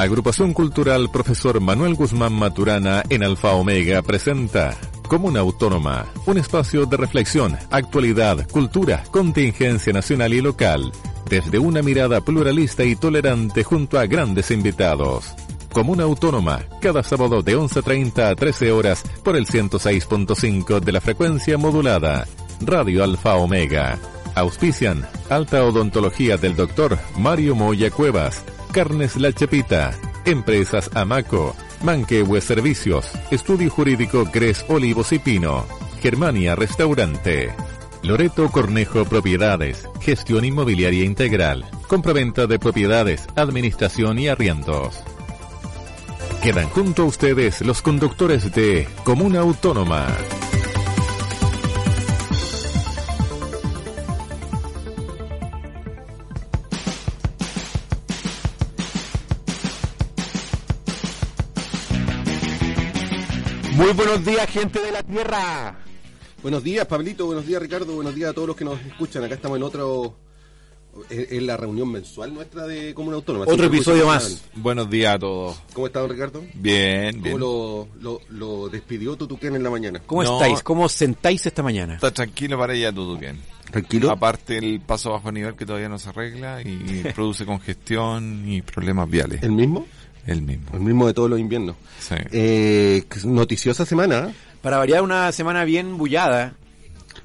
Agrupación Cultural Profesor Manuel Guzmán Maturana en Alfa Omega presenta Comuna Autónoma, un espacio de reflexión, actualidad, cultura, contingencia nacional y local, desde una mirada pluralista y tolerante junto a grandes invitados. Comuna Autónoma, cada sábado de 11.30 a 13 horas por el 106.5 de la frecuencia modulada. Radio Alfa Omega. Auspician Alta Odontología del Dr. Mario Moya Cuevas. Carnes La Chepita. Empresas Amaco. Manquehue Servicios. Estudio Jurídico Gres Olivos y Pino. Germania Restaurante. Loreto Cornejo Propiedades. Gestión Inmobiliaria Integral. Compraventa de propiedades, administración y arriendos. Quedan junto a ustedes los conductores de Comuna Autónoma. Buenos días, gente de la Tierra. Buenos días, Pablito. Buenos días, Ricardo. Buenos días a todos los que nos escuchan. Acá estamos en otro. En la reunión mensual nuestra de Comuna Autónoma. Otro episodio más. Buenos días a todos. ¿Cómo está, don Ricardo? Bien, bien. ¿Cómo lo, lo, lo despidió Tutuquén en la mañana? ¿Cómo No. estáis? ¿Cómo sentáis esta mañana? Está tranquilo para ella bien. ¿Tranquilo? Aparte el paso bajo nivel que todavía no se arregla y produce congestión y problemas viales. ¿El mismo? El mismo. El mismo de todos los inviernos. Sí. Eh, noticiosa semana. ¿eh? Para variar una semana bien bullada.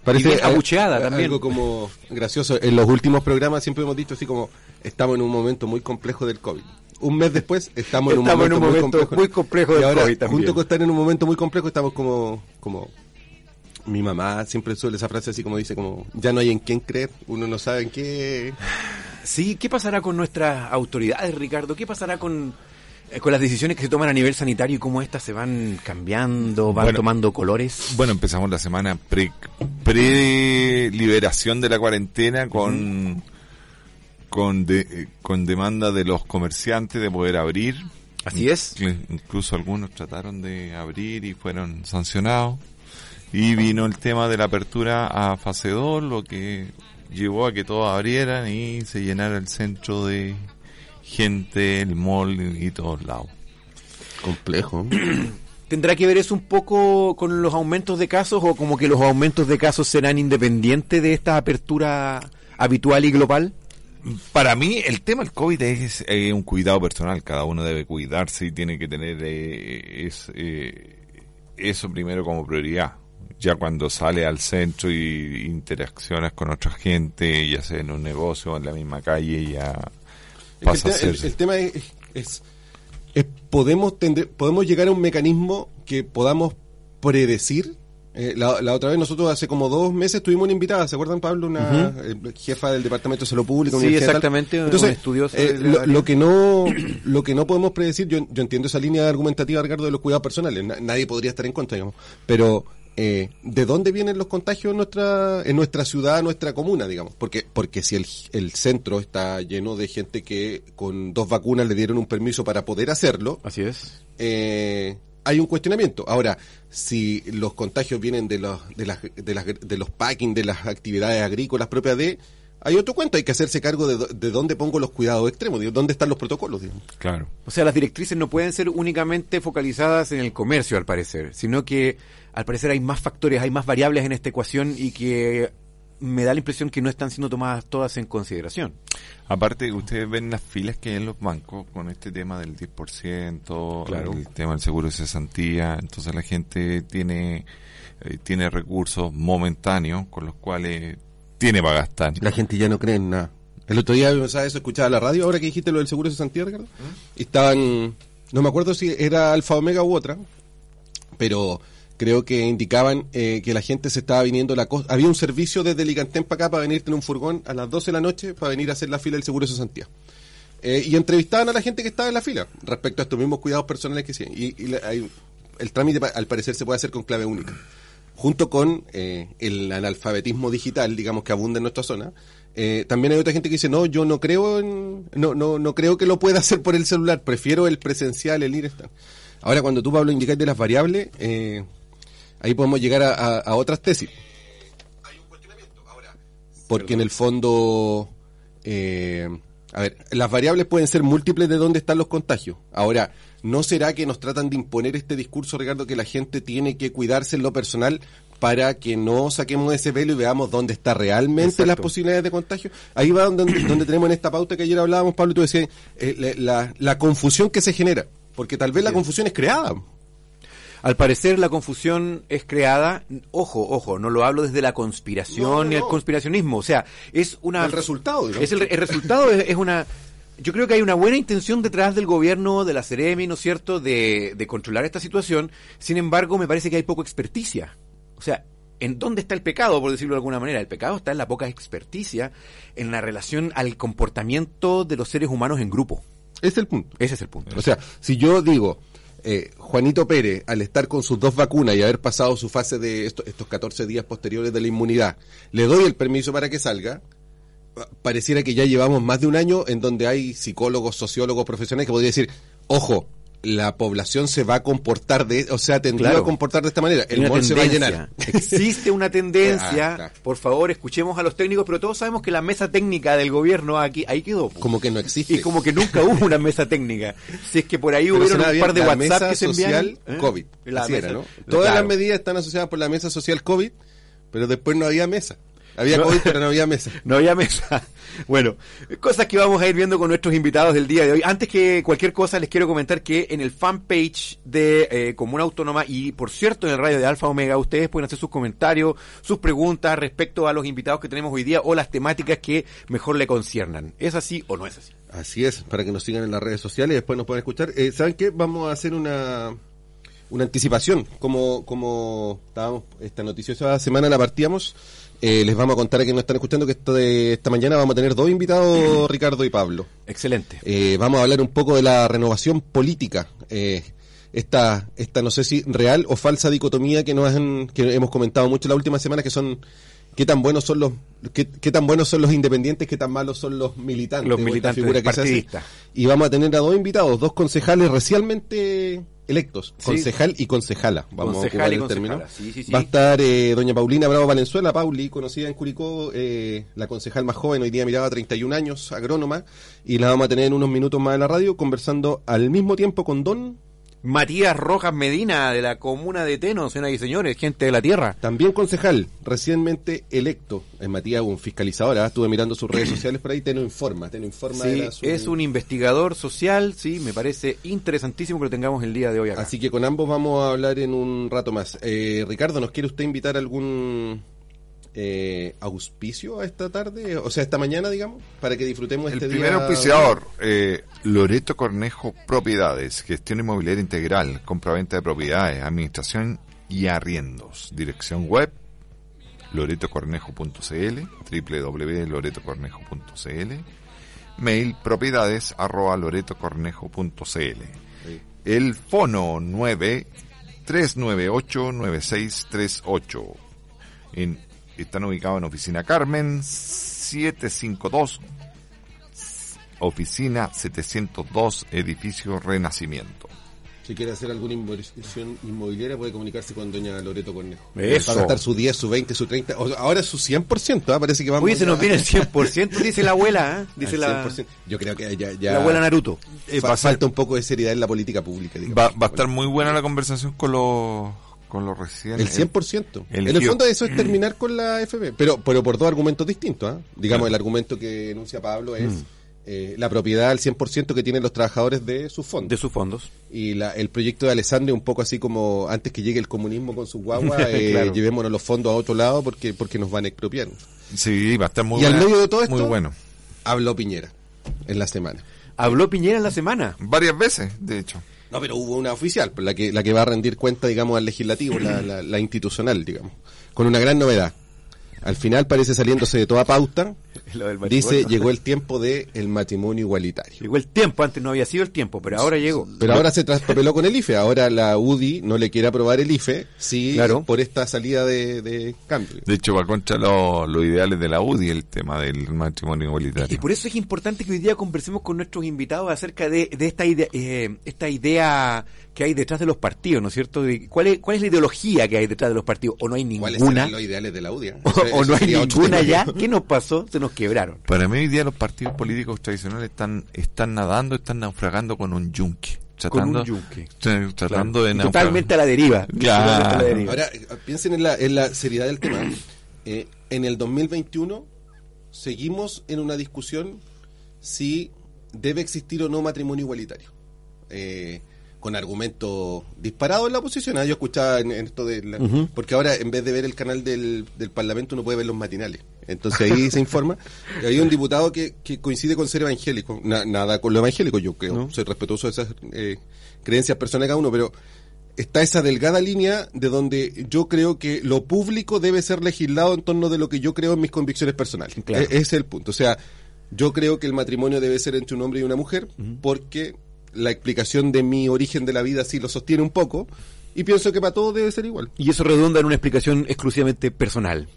Parece Y bien al- abucheada también. Algo como gracioso. En los últimos programas siempre hemos dicho así como estamos en un momento muy complejo del COVID. Un mes después estamos en un Estamos en momento, muy, complejo. muy complejo y ahora, COVID también. junto con estar en un momento muy complejo, estamos como, como mi mamá siempre suele esa frase así como dice como ya no hay en quién creer, uno no sabe en qué. Sí, ¿qué pasará con nuestras autoridades, Ricardo? ¿Qué pasará con, con las decisiones que se toman a nivel sanitario y cómo estas se van cambiando, van Bueno. tomando colores? Bueno, empezamos la semana pre, pre-liberación de la cuarentena con, con, de- eh, con demanda de los comerciantes de poder abrir. Así es. Incluso algunos trataron de abrir y fueron sancionados. Y vino el tema de la apertura a fase 2, lo que llevó a que todos abrieran y se llenara el centro de gente, el mall y todos lados. Complejo. ¿Tendrá que ver eso un poco con los aumentos de casos o como que los aumentos de casos serán independientes de esta apertura habitual y global? Para mí el tema del COVID es eh, un cuidado personal, cada uno debe cuidarse y tiene que tener eh, es, eh, eso primero como prioridad. Ya cuando sale al centro y interaccionas con otra gente, ya sea en un negocio o en la misma calle, ya pasa el, ser... tema es, es- es podemos tender- podemos llegar a un mecanismo que podamos predecir. Eh, la, la otra vez nosotros hace como dos meses tuvimos una invitada, ¿se acuerdan Pablo? Una eh, jefa del Departamento de Salud Pública. Sí, exactamente, un Entonces, estudioso eh, lo, lo que no lo que no podemos predecir, yo, yo entiendo esa línea argumentativa, Ricardo, de los cuidados personales. Na- nadie podría estar en contra, digamos. Pero eh, ¿de dónde vienen los contagios en nuestra en nuestra ciudad, en nuestra comuna, digamos? Porque porque si el, el centro está lleno de gente que con dos vacunas le dieron un permiso para poder hacerlo, Así es. eh, hay un cuestionamiento. Ahora, si los contagios vienen de los de las de, las, de los packing, de las actividades agrícolas propias de hay otro cuento, hay que hacerse cargo de, de dónde pongo los cuidados extremos, de dónde están los protocolos. digamos. Claro. O sea, las directrices no pueden ser únicamente focalizadas en el comercio, al parecer, sino que al parecer hay más factores, hay más variables en esta ecuación y que me da la impresión que no están siendo tomadas todas en consideración. Aparte, ustedes ven las filas que hay en los bancos con este tema del 10%, Claro. el tema del seguro de cesantía, entonces la gente tiene eh, tiene recursos momentáneos con los cuales tiene para gastar. La gente ya no cree en nada. El otro día ¿sabes eso? escuchaba la radio, ahora que dijiste lo del seguro de Santiago, Ricardo, y estaban, no me acuerdo si era Alfa Omega u otra, pero creo que indicaban eh, que la gente se estaba viniendo la costa. Había un servicio desde Licantén para acá para venirte en un furgón a las 12 de la noche para venir a hacer la fila del seguro de Santiago. Eh, y entrevistaban a la gente que estaba en la fila respecto a estos mismos cuidados personales que sí. Y, el trámite al parecer se puede hacer con clave única. Junto con eh, el analfabetismo digital, digamos que abunda en nuestra zona, también hay otra gente que dice no, yo no creo en, no, no, no creo que lo pueda hacer por el celular, prefiero el presencial, el ir estar. Ahora cuando tú Pablo indicas de las variables, eh, ahí podemos llegar a, a- a otras tesis. Porque en el fondo, eh, A ver, las variables pueden ser múltiples de dónde están los contagios. Ahora, ¿no será que nos tratan de imponer este discurso, Ricardo, que la gente tiene que cuidarse en lo personal para que no saquemos ese velo y veamos dónde está realmente Exacto. las posibilidades de contagio? Ahí va donde, donde tenemos en esta pauta que ayer hablábamos, Pablo, y tú decías, eh, la, la- la confusión que se genera. Porque tal vez la confusión es creada. Al parecer la confusión es creada, ojo, ojo, no lo hablo desde la conspiración No, no, ni el conspiracionismo, o sea, es una... El resultado, digamos. Es el, el resultado es, es una... Yo creo que hay una buena intención detrás del gobierno, de la Ceremi, ¿no es cierto?, de, de controlar esta situación, sin embargo, me parece que hay poca experticia. O sea, ¿en dónde está el pecado, por decirlo de alguna manera? El pecado está en la poca experticia, en la relación al comportamiento de los seres humanos en grupo. Ese es el punto. Ese es el punto. O sea, si yo digo, eh, Juanito Pérez, al estar con sus dos vacunas y haber pasado su fase de esto- estos 14 días posteriores de la inmunidad, le doy el permiso para que salga, pa- pareciera que ya llevamos más de un año en donde hay psicólogos, sociólogos, profesionales que podrían decir, ojo, la población se va a comportar de, o sea, tendría Claro. a comportar de esta manera, el mall se va a llenar. Existe una tendencia. Ah, claro. Por favor, escuchemos a los técnicos, pero todos sabemos que la mesa técnica del gobierno aquí ahí quedó. po. Como que no existe. y como que nunca hubo una mesa técnica. Si es que por ahí sonaba un bien, par de la WhatsApp mesa que se social ¿eh? COVID. La era, mesa- ¿no? Todas Claro. las medidas están asociadas por la mesa social COVID, pero después no había mesa. Había COVID, pero no había mesa. No había mesa. Bueno, cosas que vamos a ir viendo con nuestros invitados del día de hoy. Antes que cualquier cosa, les quiero comentar que en el fanpage de eh, Comuna Autónoma y, por cierto, en el radio de Alfa Omega, ustedes pueden hacer sus comentarios, sus preguntas respecto a los invitados que tenemos hoy día o las temáticas que mejor le conciernan. ¿Es así o no es así? Así es, para que nos sigan en las redes sociales y después nos puedan escuchar. Eh, ¿Saben qué? Vamos a hacer una, una anticipación. Como, como estábamos, esta noticiosa semana la partíamos, eh, les vamos a contar a quienes nos están escuchando que esta, de, esta mañana vamos a tener dos invitados, Ricardo y Pablo. Excelente. Eh, vamos a hablar un poco de la renovación política. Eh, esta, esta no sé si real o falsa dicotomía que nos han, que hemos comentado mucho la última semana que son qué tan buenos son los qué, qué tan buenos son los independientes, qué tan malos son los militantes, Los militantes figura que se hace. Y vamos a tener a dos invitados, dos concejales recientemente electos, Sí. concejal y concejala, vamos Concejal a ocupar el término. sí, sí. Va a estar eh, doña Paulina Bravo Valenzuela, Pauli, conocida en Curicó, eh, la concejal más joven, hoy día miraba 31 años, agrónoma, y la vamos a tener en unos minutos más en la radio conversando al mismo tiempo con Don, Matías Rojas Medina, de la comuna de Teno, señoras y señores, gente de la tierra. también concejal, recientemente electo, en Matías, un fiscalizador, ah, estuve mirando sus redes sociales por ahí, Teno Informa, Teno Informa Sí, era su- es un investigador social, sí, me parece interesantísimo que lo tengamos el día de hoy acá. Así que con ambos vamos a hablar en un rato más. Eh, Ricardo, ¿nos quiere usted invitar a algún eh, auspicio a esta tarde? O sea, esta mañana, digamos, para que disfrutemos El este primer día. auspiciador, eh, Loreto Cornejo Propiedades, gestión inmobiliaria integral, compraventa de propiedades, administración y arriendos. Dirección web, loretocornejo.cl, www.loretocornejo.cl, mail propiedades arroba loretocornejo.cl. El fono 9 398 9638. En, están ubicados en Oficina Carmen 752 Oficina 702, edificio Renacimiento. Si quiere hacer alguna inversión inmobiliaria, puede comunicarse con doña Loreto Cornejo. Eso. Va a gastar su 10, su 20, su 30. o- ahora su 100%, ¿ah? parece que vamos Oye, se nos viene el 100%, dice la abuela, ¿eh? dice la, 100%. Yo creo que ya, ya la abuela Naruto. Eh, fa- va a ser- falta un poco de seriedad en la política pública. digamos. Va, va a estar muy buena la conversación con los con los recién El 100%. el en el fondo eso es terminar con la FB, pero pero por dos argumentos distintos. ¿ah? Digamos, el argumento que enuncia Pablo es eh, la propiedad al 100% que tienen los trabajadores de sus fondos. De sus fondos. Y la, el proyecto de Alessandro un poco así como antes que llegue el comunismo con sus guaguas, eh, Claro. llevémonos los fondos a otro lado porque porque nos van a expropiar. Sí, va a estar muy Y al medio de todo esto- muy bueno. Habló Piñera en la semana. Habló Piñera en la semana. Varias veces, de hecho. No, pero hubo una oficial, la que, la que va a rendir cuenta, digamos, al legislativo, la, la, la institucional, digamos. Con una gran novedad. Al final parece saliéndose de toda pauta. Lo del Dice, llegó el tiempo de el matrimonio igualitario. Llegó el tiempo, antes no había sido el tiempo, pero ahora llegó. Pero ahora se traspapeló con el IFE. Ahora la UDI no le quiere aprobar el IFE, sí, Claro. por esta salida de, de cambio. De hecho, va contra lo- los ideales de la UDI el tema del matrimonio Y igualitario. por eso es importante que hoy día conversemos con nuestros invitados acerca de, de esta idea, eh, esta idea que hay detrás de los partidos, ¿no es cierto? De ¿Cuál es, ¿Cuál es la ideología que hay detrás de los partidos? ¿O no hay ¿Cuáles ninguna? serán los ideales de la UDI? ¿O, o no hay ninguna ya? ¿Qué nos pasó? ¿Se nos quebraron. Para mí hoy día los partidos políticos tradicionales están, están nadando, están naufragando con un yunque. Tratando, Con un yunque. tra- Tratando de naufragar. Totalmente a la deriva. Claro. Totalmente a la deriva. Ahora, piensen en la, en la seriedad del tema. Eh, en el 2021 seguimos en una discusión si debe existir o no matrimonio igualitario. Eh, con argumentos disparados en la oposición. Ah, Yo escuchaba en, en esto de... la- Porque ahora, en vez de ver el canal del, del Parlamento, uno puede ver los matinales. Entonces ahí se informa. Y hay un diputado que, que coincide con ser evangélico. Na- nada con lo evangélico, yo creo. Soy respetuoso de esas eh, creencias personales cada uno, pero está esa delgada línea de donde yo creo que lo público debe ser legislado en torno de lo que yo creo en mis convicciones personales. Claro. E- ese es el punto. O sea, yo creo que el matrimonio debe ser entre un hombre y una mujer porque la explicación de mi origen de la vida sí lo sostiene un poco y pienso que para todos debe ser igual. Y eso redunda en una explicación exclusivamente personal.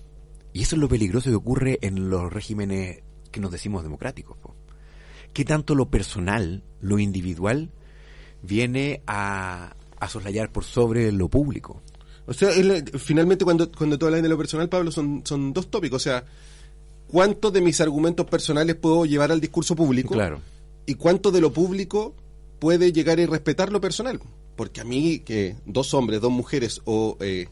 Y eso es lo peligroso que ocurre en los regímenes que nos decimos democráticos. po. ¿Qué tanto lo personal, lo individual, viene a, a soslayar por sobre lo público? O sea, la- finalmente cuando, cuando tú hablas de lo personal, Pablo, son, son dos tópicos. O sea, ¿cuántos de mis argumentos personales puedo llevar al discurso público? Claro. ¿Y cuánto de lo público puede llegar a respetar lo personal? Porque a mí, que dos hombres, dos mujeres o eh,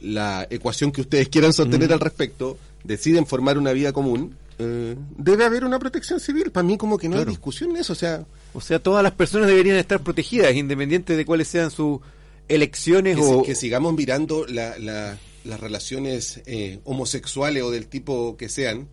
la ecuación que ustedes quieran sostener al respecto, deciden formar una vida común, eh, debe haber una protección civil. Para mí como que no Claro. hay discusión en eso. O sea, O sea, todas las personas deberían estar protegidas, independiente de cuáles sean sus elecciones que, o... si- que sigamos mirando la- la- las relaciones eh, homosexuales o del tipo que sean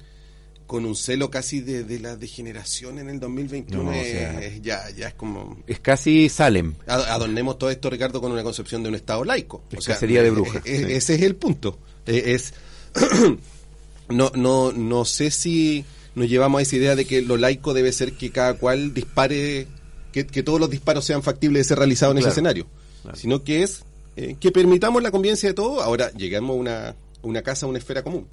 con un celo casi de, de la degeneración en el 2021 No, o sea- es ya, ya es como... Es casi Salem. Ad- Adornemos todo esto, Ricardo, con una concepción de un Estado laico. Es cacería de brujas, eh, eh, sí. Ese es el punto. Eh, es no, no, no sé si nos llevamos a esa idea de que lo laico debe ser que cada cual dispare, que, que todos los disparos sean factibles de ser realizados en ese escenario, claro. sino que es eh, que permitamos la convivencia de todos. Ahora llegamos a una, una casa, a una esfera común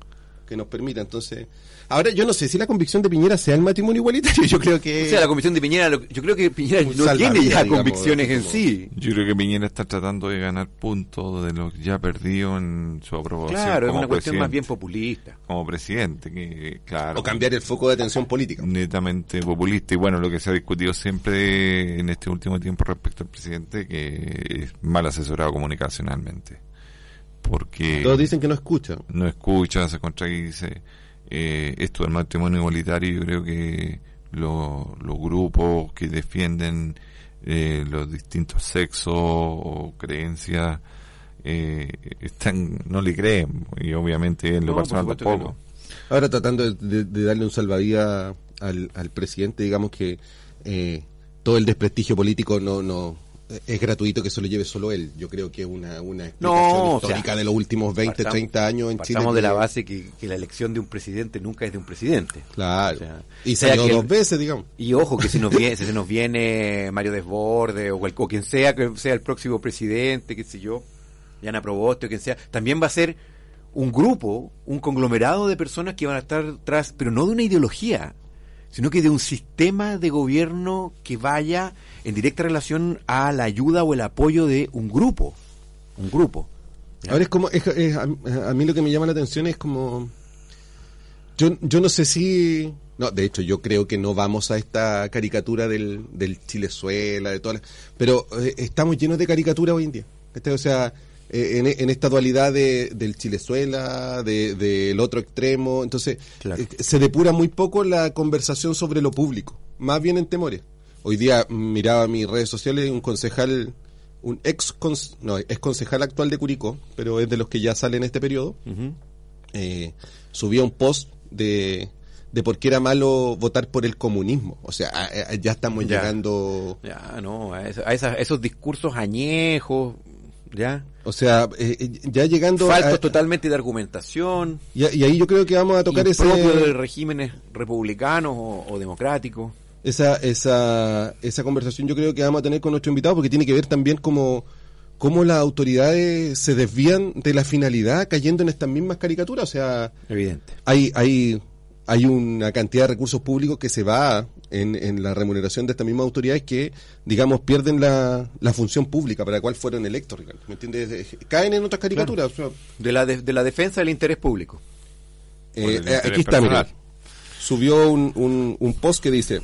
que nos permita. Entonces, ahora yo no sé si la convicción de Piñera sea el matrimonio igualitario. Yo creo que O sea, la convicción de Piñera, yo creo que Piñera no tiene ya digamos, convicciones en sí. Yo creo que Piñera está tratando de ganar puntos de lo que ya perdió en su aprobación. Claro, es una cuestión más bien populista. Como presidente, que claro. o cambiar el foco de atención política. netamente populista y bueno lo que se ha discutido siempre en este último tiempo respecto al presidente que es mal asesorado comunicacionalmente porque Todos dicen que no escuchan. no escucha se contradice eh, esto del matrimonio igualitario yo creo que lo- los grupos que defienden eh, los distintos sexos o creencias eh, están no le creen y obviamente en lo No, personal tampoco no. Ahora tratando de, de- de darle un salvavidas al, al presidente, digamos que eh, todo el desprestigio político no no es gratuito que se lo lleve solo él. Yo creo que es una, una explicación No, o sea, histórica de los últimos 20, Partamos- 30 años en Chile. Partamos de la base que, que la elección de un presidente nunca es de un presidente. Claro. O sea, y sea salió que dos veces, digamos. Y ojo, que si nos viene, si se nos viene Mario Desborde o, cual- o quien sea que sea el próximo presidente, qué sé yo, Yana Proboste o quien sea, también va a ser un grupo, un conglomerado de personas que van a estar tras, pero no de una ideología, sino que de un sistema de gobierno que vaya en directa relación a la ayuda o el apoyo de un grupo. Un grupo. Ahora es como, es- es- a, a mí lo que me llama la atención es como, yo, yo no sé si, no, de hecho yo creo que no vamos a esta caricatura del, del Chilezuela, de todas las, pero eh, estamos llenos de caricaturas hoy en día. O sea, eh, en, en esta dualidad de, del Chilezuela, de- del otro extremo, entonces Claro. eh, se depura muy poco la conversación sobre lo público, más bien en temores. Hoy día miraba mis redes sociales un concejal, un ex, no, ex concejal actual de Curicó, pero es de los que ya salen en este periodo, Ujú. eh, subía un post de, de por qué era malo votar por el comunismo. O sea, a- a- ya estamos Ya. llegando... Ya, no, a, esa- a esos discursos añejos, ya. O sea, eh, eh, ya llegando... Faltos a- totalmente de argumentación, y, y ahí yo creo que vamos a tocar ese, de regímenes republicanos o, o democráticos. esa, esa, esa conversación yo creo que vamos a tener con nuestro invitado porque tiene que ver también como cómo las autoridades se desvían de la finalidad cayendo en estas mismas caricaturas. O sea, Evidente. hay, hay, hay una cantidad de recursos públicos que se va en, en la remuneración de estas mismas autoridades que, digamos, pierden la, la función pública para la cual fueron electos. Ricardo. ¿Me entiendes? Eh, Caen en otras caricaturas. O sea, De la, de, de la defensa del interés público. eh, eh, interés aquí está, mira. subió un, un, un post que dice,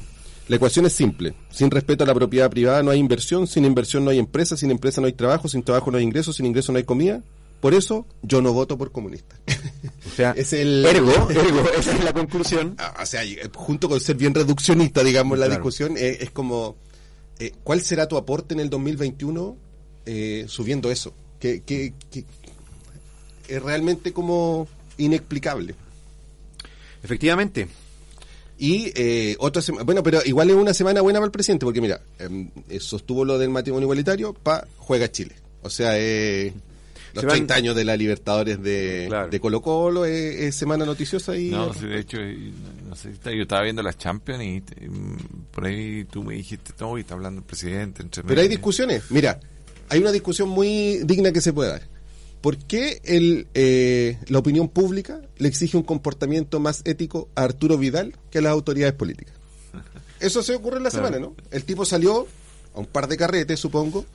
la ecuación es simple, sin respeto a la propiedad privada no hay inversión, sin inversión no hay empresa, sin empresa no hay trabajo, sin trabajo no hay ingresos, sin ingresos no hay comida, por eso yo no voto por comunista. O sea, Es el- ergo, ergo, esa es la conclusión. Ah, o sea, eh, junto con ser bien reduccionista, digamos, la Claro. discusión, eh, es como, eh, ¿cuál será tu aporte en el 2021 eh, subiendo eso? Que, que, que es realmente como inexplicable. Efectivamente. Y eh, otra semana, bueno, pero igual es una semana buena para el presidente, porque mira, em, eh, sostuvo lo del matrimonio igualitario, pa, juega Chile. O sea, eh, los Se van- 30 años de la Libertadores de, Claro. de Colo Colo, es, es semana noticiosa y... No, sí, de hecho, no sé, yo estaba viendo las Champions y eh, por ahí tú me dijiste, no, y está hablando el presidente. entre Pero hay medio". discusiones. Mira, hay una discusión muy digna que se puede dar. ¿Por qué el, eh, la opinión pública le exige un comportamiento más ético a Arturo Vidal que a las autoridades políticas? Eso se ocurre en la semana, ¿no? El tipo salió a un par de carretes, supongo,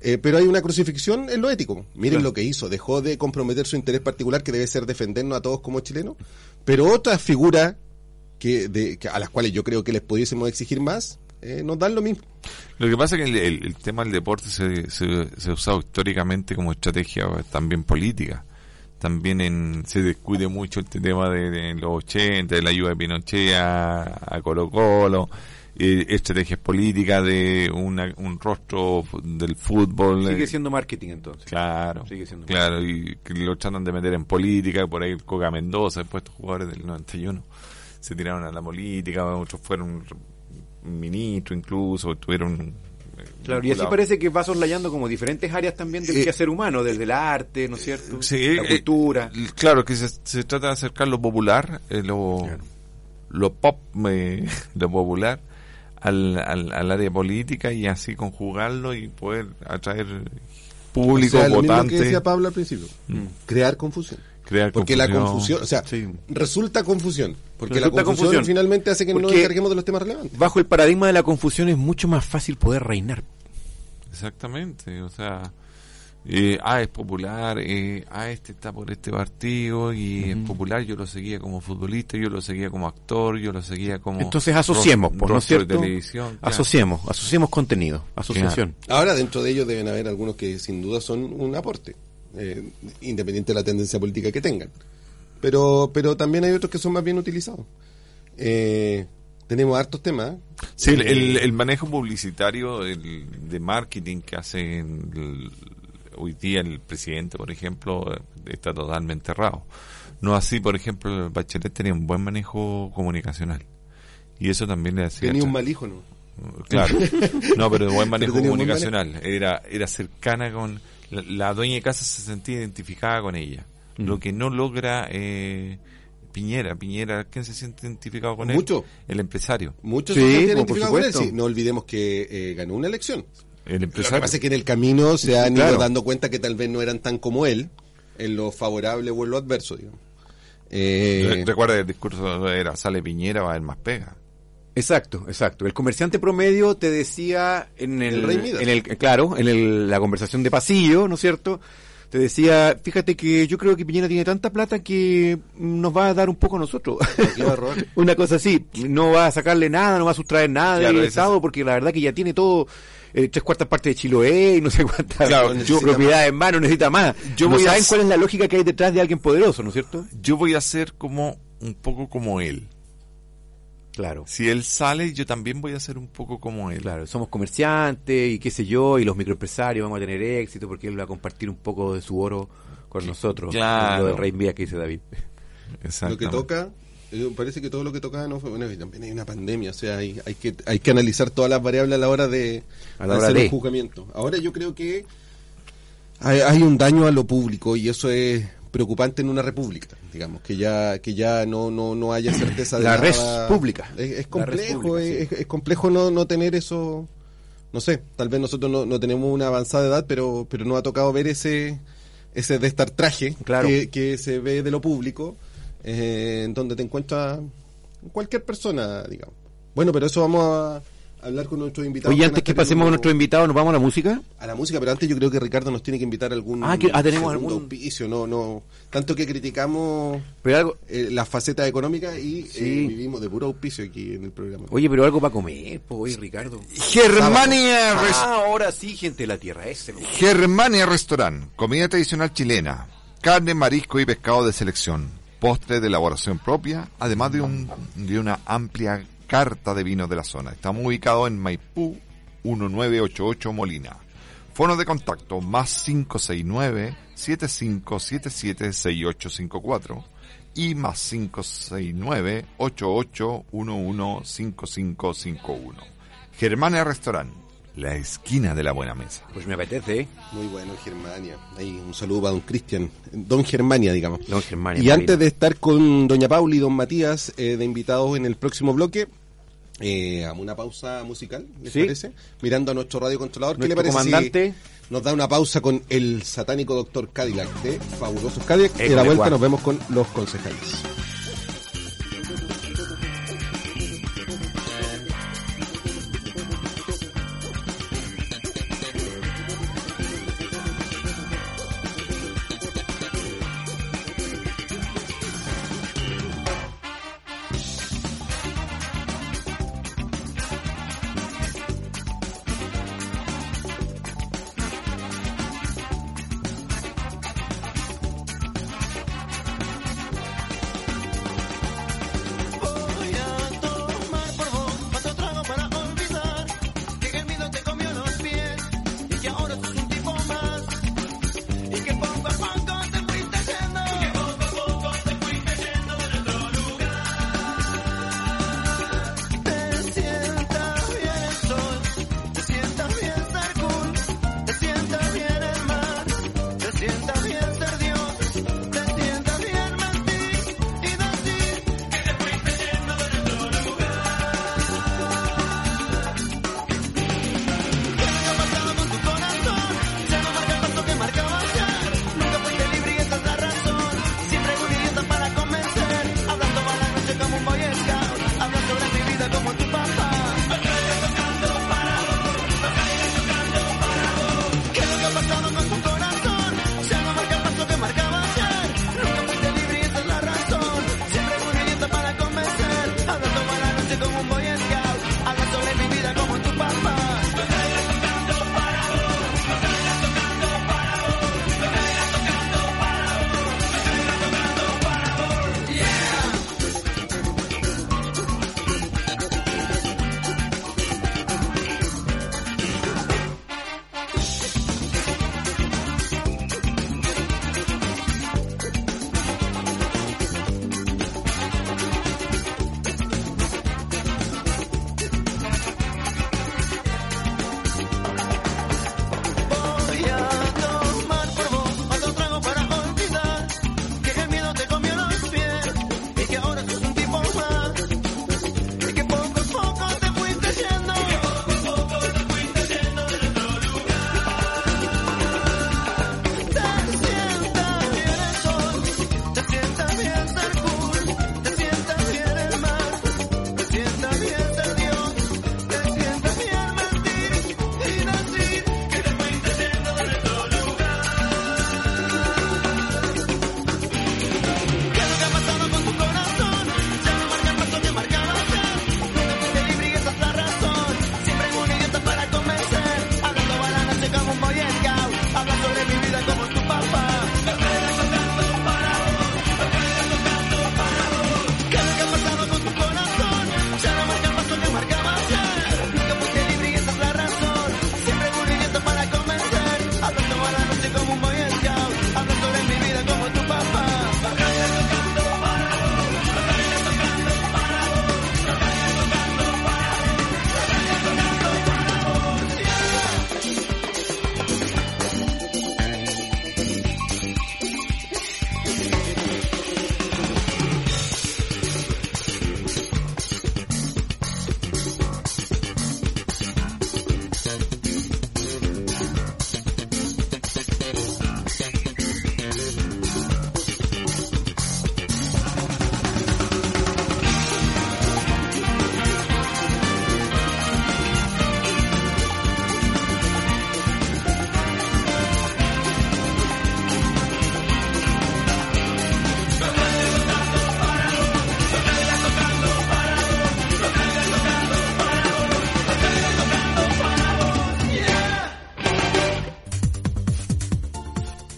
eh, pero hay una crucifixión en lo ético. Miren lo que hizo, dejó de comprometer su interés particular, que debe ser defendernos a todos como chilenos, pero otras figuras que, de, que a las cuales yo creo que les pudiésemos exigir más, eh, nos dan lo mismo. Lo que pasa es que el, el- el tema del deporte se, se, se ha usado históricamente como estrategia eh, también política. También en, se descuide mucho el tema de, de los 80, de la ayuda de Pinochet a, a Colo Colo, eh, estrategias políticas de una, un rostro del fútbol. Sigue eh, siendo marketing entonces. Claro, Sigue siendo claro, y lo tratan de meter en política, por ahí el Coca Mendoza, después estos jugadores del 91 se tiraron a la política, otros fueron ministros incluso, tuvieron... eh, Claro, y así parece que va soslayando como diferentes áreas también del Eh, quehacer humano, desde el arte, ¿no es cierto? Sí, la eh, cultura. eh, claro, que se, se trata de acercar lo popular, eh, lo, Claro. lo pop, eh, lo popular, al, al, al área política y así conjugarlo y poder atraer público, O sea, lo mismo votante, que decía Pablo al principio. Mm. Crear confusión. crear Porque la confusión. confusión, o sea, Sí. resulta confusión. Porque Resulta la confusión, confusión. finalmente hace que no nos encarguemos de los temas relevantes. Bajo el paradigma de la confusión es mucho más fácil poder reinar. Exactamente, o sea, eh, ah, es popular, eh, ah, este está por este partido y es popular, yo lo seguía como futbolista, yo lo seguía como actor, yo lo seguía como... Entonces asociemos, ros- pues, ¿no es cierto? televisión, claro. Asociemos, asociemos contenido, asociación. Ahora, dentro de ellos deben haber algunos que sin duda son un aporte, eh, independiente de la tendencia política que tengan. Pero, pero también hay otros que son más bien utilizados. Eh, tenemos hartos temas. Sí, el, Eh, el- el manejo publicitario el- de marketing que hace el- hoy día el presidente, por ejemplo, está totalmente errado. No así, por ejemplo, Bachelet tenía un buen manejo comunicacional. Y eso también le hacía... tenía un mal hijo, ¿no? Claro. No, pero buen manejo comunicacional. Era, era cercana con... La, la dueña de casa se sentía identificada con ella. Lo que no logra eh, Piñera. Piñera, ¿quién se siente identificado con él? Mucho. El empresario. Muchos Sí, se identificados con él, sí. No olvidemos que eh, ganó una elección. El Lo que pasa es que en el camino se han ido Claro. dando cuenta que tal vez no eran tan como él, en lo favorable o en lo adverso, digamos. Eh, Re- Recuerda el discurso era sale Piñera va a haber más pega. Exacto, exacto. El comerciante promedio te decía en el, El Rey Midas. en el claro, en el- la conversación de pasillo, ¿no es cierto? Te decía, fíjate que yo creo que Piñera tiene tanta plata que nos va a dar un poco a nosotros. ¿Qué va a robar? Una cosa así, no va a sacarle nada, no va a sustraer nada Claro, del Estado, es- porque la verdad que ya tiene todo, eh, tres cuartas partes de Chiloé y no sé cuántas Claro, propiedades en mano, necesita más. Yo no voy a saben s- cuál es la lógica que hay detrás de alguien poderoso, ¿no es cierto? Yo voy a ser como un poco como él. Claro. Si él sale, yo también voy a ser un poco como él. Claro, somos comerciantes y qué sé yo, y los microempresarios vamos a tener éxito porque él va a compartir un poco de su oro con nosotros. Claro. Lo del Rey Mía que dice David. lo que toca, eh, parece que todo lo que toca no fue bueno, y también hay una pandemia, o sea, hay, hay que hay que analizar todas las variables a la hora de A la hora hacer de. un juzgamiento. Ahora yo creo que hay, hay un daño a lo público y eso es preocupante en una república, digamos, que ya que ya no no no haya certeza de La nada. res pública. Es, complejo, pública, es, es complejo no, no tener eso no sé, tal vez nosotros no, no tenemos una avanzada edad, pero pero nos ha tocado ver ese ese de estar traje Claro. que, que se ve de lo público, eh, en donde te encuentras cualquier persona, digamos. Bueno, pero eso vamos a, hablar con nuestros invitados. Oye, antes que pasemos a en- nuestro invitado, ¿nos vamos a la música? a la música, pero antes yo creo que Ricardo nos tiene que invitar a algún Ah, que- ah, tenemos segundo algún- auspicio, no, no, tanto que criticamos Pero algo, eh, las facetas económicas y eh, vivimos de puro auspicio aquí en el programa. oye, pero algo para comer, pues, Ricardo. Germania, Res- Ah, ahora sí, gente de la tierra. Germania Restaurant, comida tradicional chilena, carne, marisco y pescado de selección, postre de elaboración propia, además de, un, de una amplia carta de vinos de la zona. Estamos ubicados en Maipú 1988 Molina. Fono de contacto más 569-7577-6854 y más 569-8811-5551. Germania Restaurant, la esquina de la buena mesa. Pues me apetece, ¿eh? Muy bueno, Germania. Ahí un saludo para don Cristian, don Germania, digamos. Don Germania, Y antes de estar con doña Pauli y don Matías eh, de invitados en el próximo bloque, eh, una pausa musical, ¿les Sí. parece? Mirando a nuestro radiocontrolador, ¿qué le parece comandante. si nos da una pausa con el satánico doctor Cadillac de Fabulosos Cadillac? y a la vuelta nos vemos con los concejales.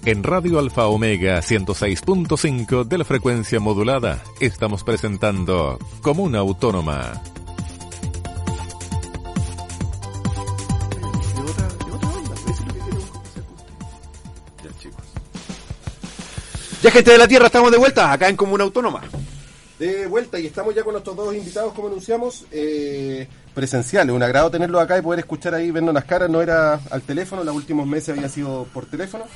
En Radio Alfa Omega 106.5 de la frecuencia modulada estamos presentando Comuna Autónoma. Ya gente de la Tierra, estamos de vuelta acá en Comuna Autónoma. De vuelta y estamos ya con nuestros dos invitados, como anunciamos, eh, presenciales. Un agrado tenerlos acá y poder escuchar ahí, vernos las caras. No era al teléfono, los últimos meses había sido por teléfono.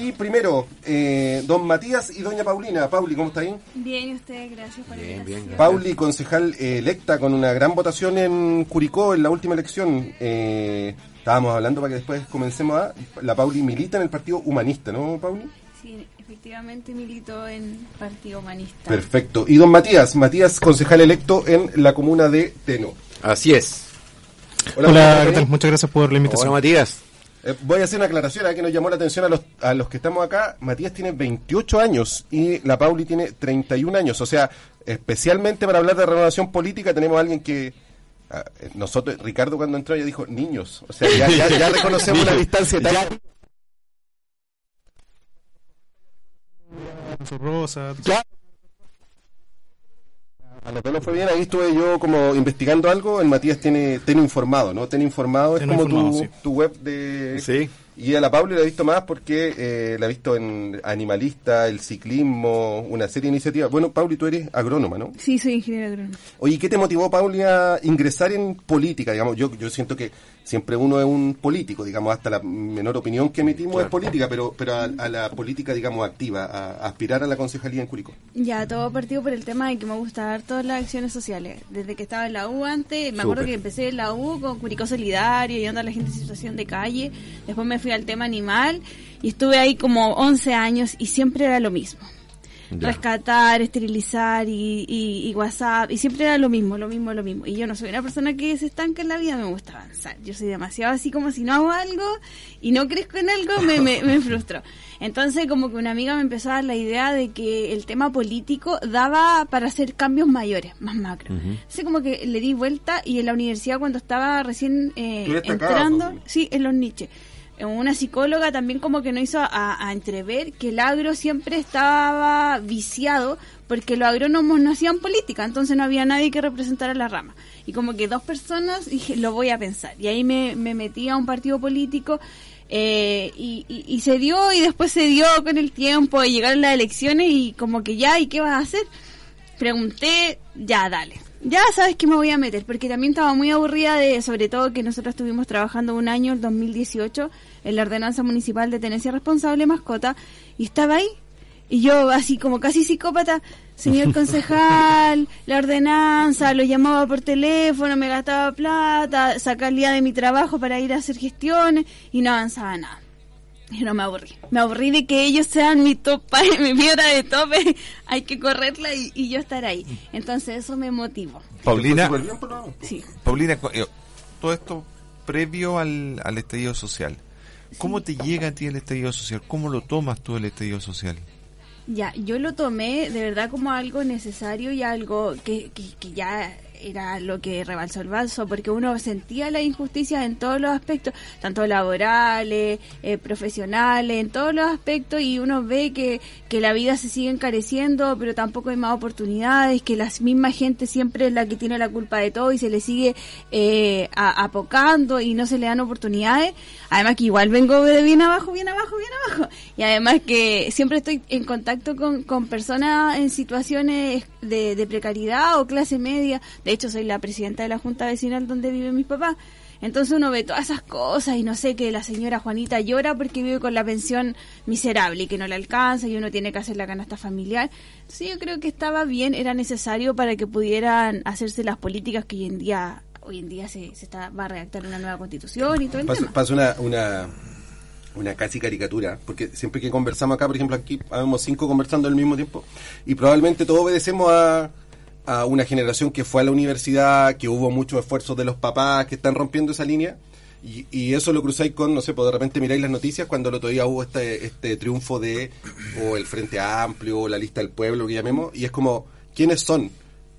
Y primero, eh, don Matías y doña Paulina. Pauli, ¿cómo está ahí? Bien, y ustedes, gracias por la Bien, invitación. bien, Pauli, concejal electa con una gran votación en Curicó en la última elección. Eh, estábamos hablando para que después comencemos a... La Pauli milita en el Partido Humanista, ¿no, Pauli? Sí, efectivamente milito en Partido Humanista. Perfecto. Y don Matías, Matías, concejal electo en la comuna de Teno. Así es. Hola, Matías, ¿qué tal? Muchas gracias por la Hola invitación. Matías. Eh, voy a hacer una aclaración aquí que nos llamó la atención a los, a los que estamos acá. Matías tiene 28 años y la Pauli tiene 31 años. O sea, especialmente para hablar de renovación política tenemos a alguien que... ah, eh, nosotros, Ricardo cuando entró ya dijo niños. O sea, ya, ya, ya reconocemos una distancia tal. Rosa. A lo que no fue bien, ahí estuve yo como investigando algo. El Matías tiene Teno Informado, ¿no? Teno Informado es como tu, sí. tu web de... Sí. Y a la Pauli la he visto más porque eh, la he visto en Animalista, el ciclismo, una serie de iniciativas. Bueno, Pauli, tú eres agrónoma, ¿no? Sí, soy ingeniero agrónomo. Oye, ¿qué te motivó, Pauli, a ingresar en política? Digamos, yo, yo siento que siempre uno es un político, digamos, hasta la menor opinión que emitimos es política, pero, pero a, a la política, digamos, activa, a, a aspirar a la concejalía en Curicó. Ya, todo partido por el tema de que me gusta dar todas las acciones sociales. Desde que estaba en la U antes, me acuerdo que empecé en la U con Curicó Solidario, ayudando a la gente en situación de calle. Después me fui al tema animal y estuve ahí como 11 años y siempre era lo mismo. Ya. rescatar, esterilizar y, y, y WhatsApp, y siempre era lo mismo, lo mismo, lo mismo. Y yo no soy una persona que se estanca en la vida, me gusta avanzar. Yo soy demasiado así como si no hago algo y no crezco en algo, me, me, me frustro. Entonces como que una amiga me empezó a dar la idea de que el tema político daba para hacer cambios mayores, más macro. Entonces como que le di vuelta y en la universidad cuando estaba recién eh, entrando, sí, en los niches. Una psicóloga también como que nos hizo a, a entrever que el agro siempre estaba viciado porque los agrónomos no hacían política, entonces no había nadie que representara la rama. Y como que dos personas dije, lo voy a pensar. Y ahí me, me metí a un partido político eh, y, y- y se dio y después se dio con el tiempo y llegaron las elecciones y como que ya, ¿y qué vas a hacer? pregunté, ya, dale. Ya sabes que me voy a meter, porque también estaba muy aburrida de, sobre todo que nosotros estuvimos trabajando un año, el 2018, en la ordenanza municipal de tenencia responsable de mascota, y estaba ahí. Y yo, así como casi psicópata, señor concejal, la ordenanza, lo llamaba por teléfono, me gastaba plata, sacaba el día de mi trabajo para ir a hacer gestiones, y no avanzaba nada. Y no me aburrí. Me aburrí de que ellos sean mi topa, mi piedra de tope. Hay que correrla y, y yo estar ahí. Entonces eso me motivó. Paulina. Sí. Paulina, eh, todo esto previo al, al estallido social. ¿Cómo te llega a ti el estallido social? ¿Cómo lo tomas tú el estallido social? Ya, yo lo tomé de verdad como algo necesario y algo que, que, que ya era lo que rebalsó el vaso, porque uno sentía la injusticia en todos los aspectos, tanto laborales, eh, profesionales, en todos los aspectos, y uno ve que, que la vida se sigue encareciendo, pero tampoco hay más oportunidades, que la misma gente siempre es la que tiene la culpa de todo y se le sigue eh, apocando y no se le dan oportunidades. Además que igual vengo de bien abajo, bien abajo, bien abajo. Y además que siempre estoy en contacto con, con personas en situaciones de, de precariedad o clase media. De hecho, soy la presidenta de la Junta Vecinal donde viven mis papás. Entonces uno ve todas esas cosas y no sé que la señora Juanita llora porque vive con la pensión miserable y que no le alcanza y uno tiene que hacer la canasta familiar. Entonces yo creo que estaba bien, era necesario para que pudieran hacerse las políticas que hoy en día hoy en día se, se está, va a redactar una nueva constitución y todo el Pasa, tema. pasa una, una, una casi caricatura, porque siempre que conversamos acá, por ejemplo, aquí habemos cinco conversando al mismo tiempo, y probablemente todos obedecemos a, a una generación que fue a la universidad, que hubo muchos esfuerzos de los papás que están rompiendo esa línea, y, y eso lo cruzáis con, no sé, pues de repente miráis las noticias cuando el otro día hubo este, este triunfo de, o el Frente Amplio, o la lista del pueblo, que llamemos, y es como, ¿quiénes son?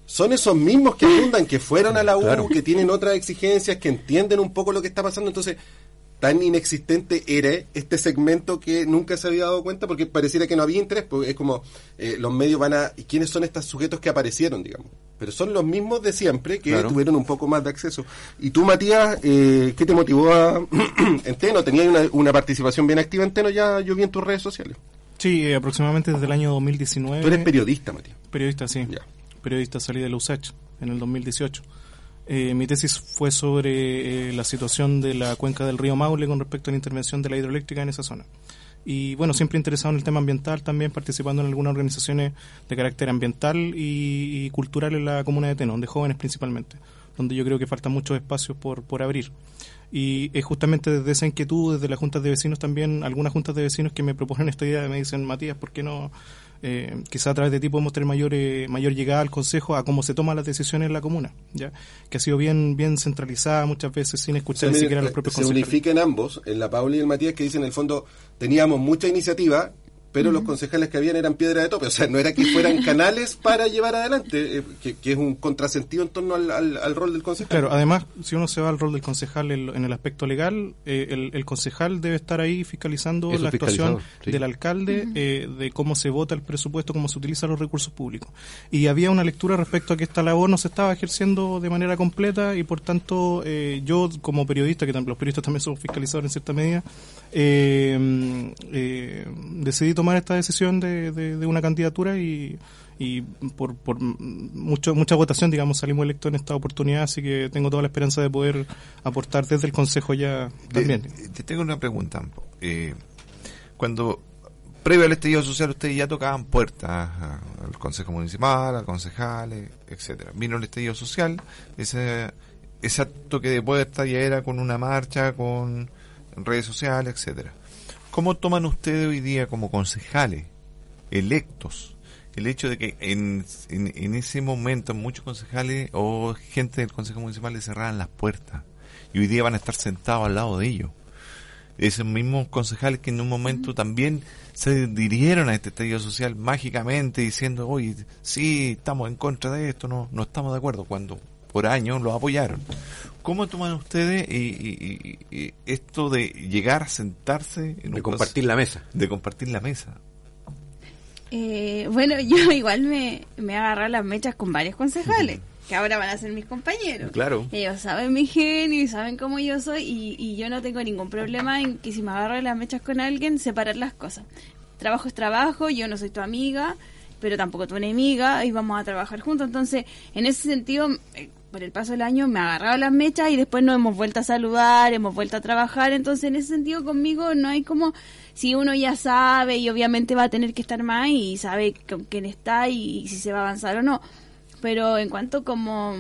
Son esos mismos que abundan, que fueron a la U, Claro. que tienen otras exigencias, que entienden un poco lo que está pasando, entonces tan inexistente era este segmento que nunca se había dado cuenta porque pareciera que no había interés, porque es como eh, los medios van a... ¿y ¿Quiénes son estos sujetos que aparecieron, digamos? Pero son los mismos de siempre que Claro. tuvieron un poco más de acceso. Y tú, Matías, eh, ¿qué te motivó a... en Teno? ¿Tenías una, una participación bien activa en Teno? Ya yo vi en tus redes sociales. Sí, eh, aproximadamente desde el año 2019. Tú eres periodista, Matías. Periodista, sí. Ya. Periodista salí de la USACH en el 2018. Eh, mi tesis fue sobre eh, la situación de la cuenca del río Maule con respecto a la intervención de la hidroeléctrica en esa zona. Y bueno, siempre interesado en el tema ambiental, también participando en algunas organizaciones de carácter ambiental y, y cultural en la comuna de Tenón, de jóvenes principalmente, donde yo creo que faltan muchos espacios por, por abrir. Y es justamente desde esa inquietud, desde las juntas de vecinos también, algunas juntas de vecinos que me proponen esta idea, me dicen, Matías, ¿por qué no? Eh, quizá a través de ti podemos tener mayor, eh, mayor llegada al Consejo a cómo se toman las decisiones en la comuna, ya que ha sido bien bien centralizada muchas veces sin escuchar ni siquiera a los propios se unifican ambos, en la Paula y el Matías, que dicen en el fondo teníamos mucha iniciativa, pero los concejales que habían eran piedra de tope, o sea, no era que fueran canales para llevar adelante, eh, que, que es un contrasentido en torno al, al- al rol del concejal. Claro, además, si uno se va al rol del concejal en, en el aspecto legal, eh, el, el concejal debe estar ahí fiscalizando Es la actuación sí. del alcalde, eh, de cómo se vota el presupuesto, cómo se utilizan los recursos públicos. Y había una lectura respecto a que esta labor no se estaba ejerciendo de manera completa y por tanto eh, yo como periodista, que los periodistas también somos fiscalizadores en cierta medida, eh, eh, decidí tomar esta decisión de, de- de una candidatura y, y por, por mucho, mucha votación, digamos, salimos electos en esta oportunidad, así que tengo toda la esperanza de poder aportar desde el Consejo ya también. Te, te tengo una pregunta. Eh, cuando, previo al estallido social, ustedes ya tocaban puertas a- al Consejo Municipal, a concejales, etcétera. Vino el estallido social, ese, ese toque de puerta ya era con una marcha, con redes sociales, etcétera. ¿Cómo toman ustedes hoy día como concejales electos el hecho de que en, en, en ese momento muchos concejales o gente del Consejo Municipal le cerraran las puertas y hoy día van a estar sentados al lado de ellos? Esos mismos concejales que en un momento también se dirigieron a este estallido social mágicamente diciendo, oye, sí, estamos en contra de esto, no, no estamos de acuerdo, cuando por años los apoyaron. ¿Cómo toman ustedes y, y- y- y esto de llegar a sentarse en De un compartir la mesa. de compartir la mesa? Eh, bueno, yo igual me, me he agarrado las mechas con varios concejales, que ahora van a ser mis compañeros. Claro. Ellos saben mi genio y saben cómo yo soy y, y yo no tengo ningún problema en que si me agarro de las mechas con alguien, separar las cosas. Trabajo es trabajo, yo no soy tu amiga, pero tampoco tu enemiga y vamos a trabajar juntos. Entonces, en ese sentido, eh, por el paso del año me he agarrado las mechas y después nos hemos vuelto a saludar, hemos vuelto a trabajar. Entonces, en ese sentido, conmigo no hay como si uno ya sabe y obviamente va a tener que estar más y sabe con quién está y, si se va a avanzar o no. Pero en cuanto como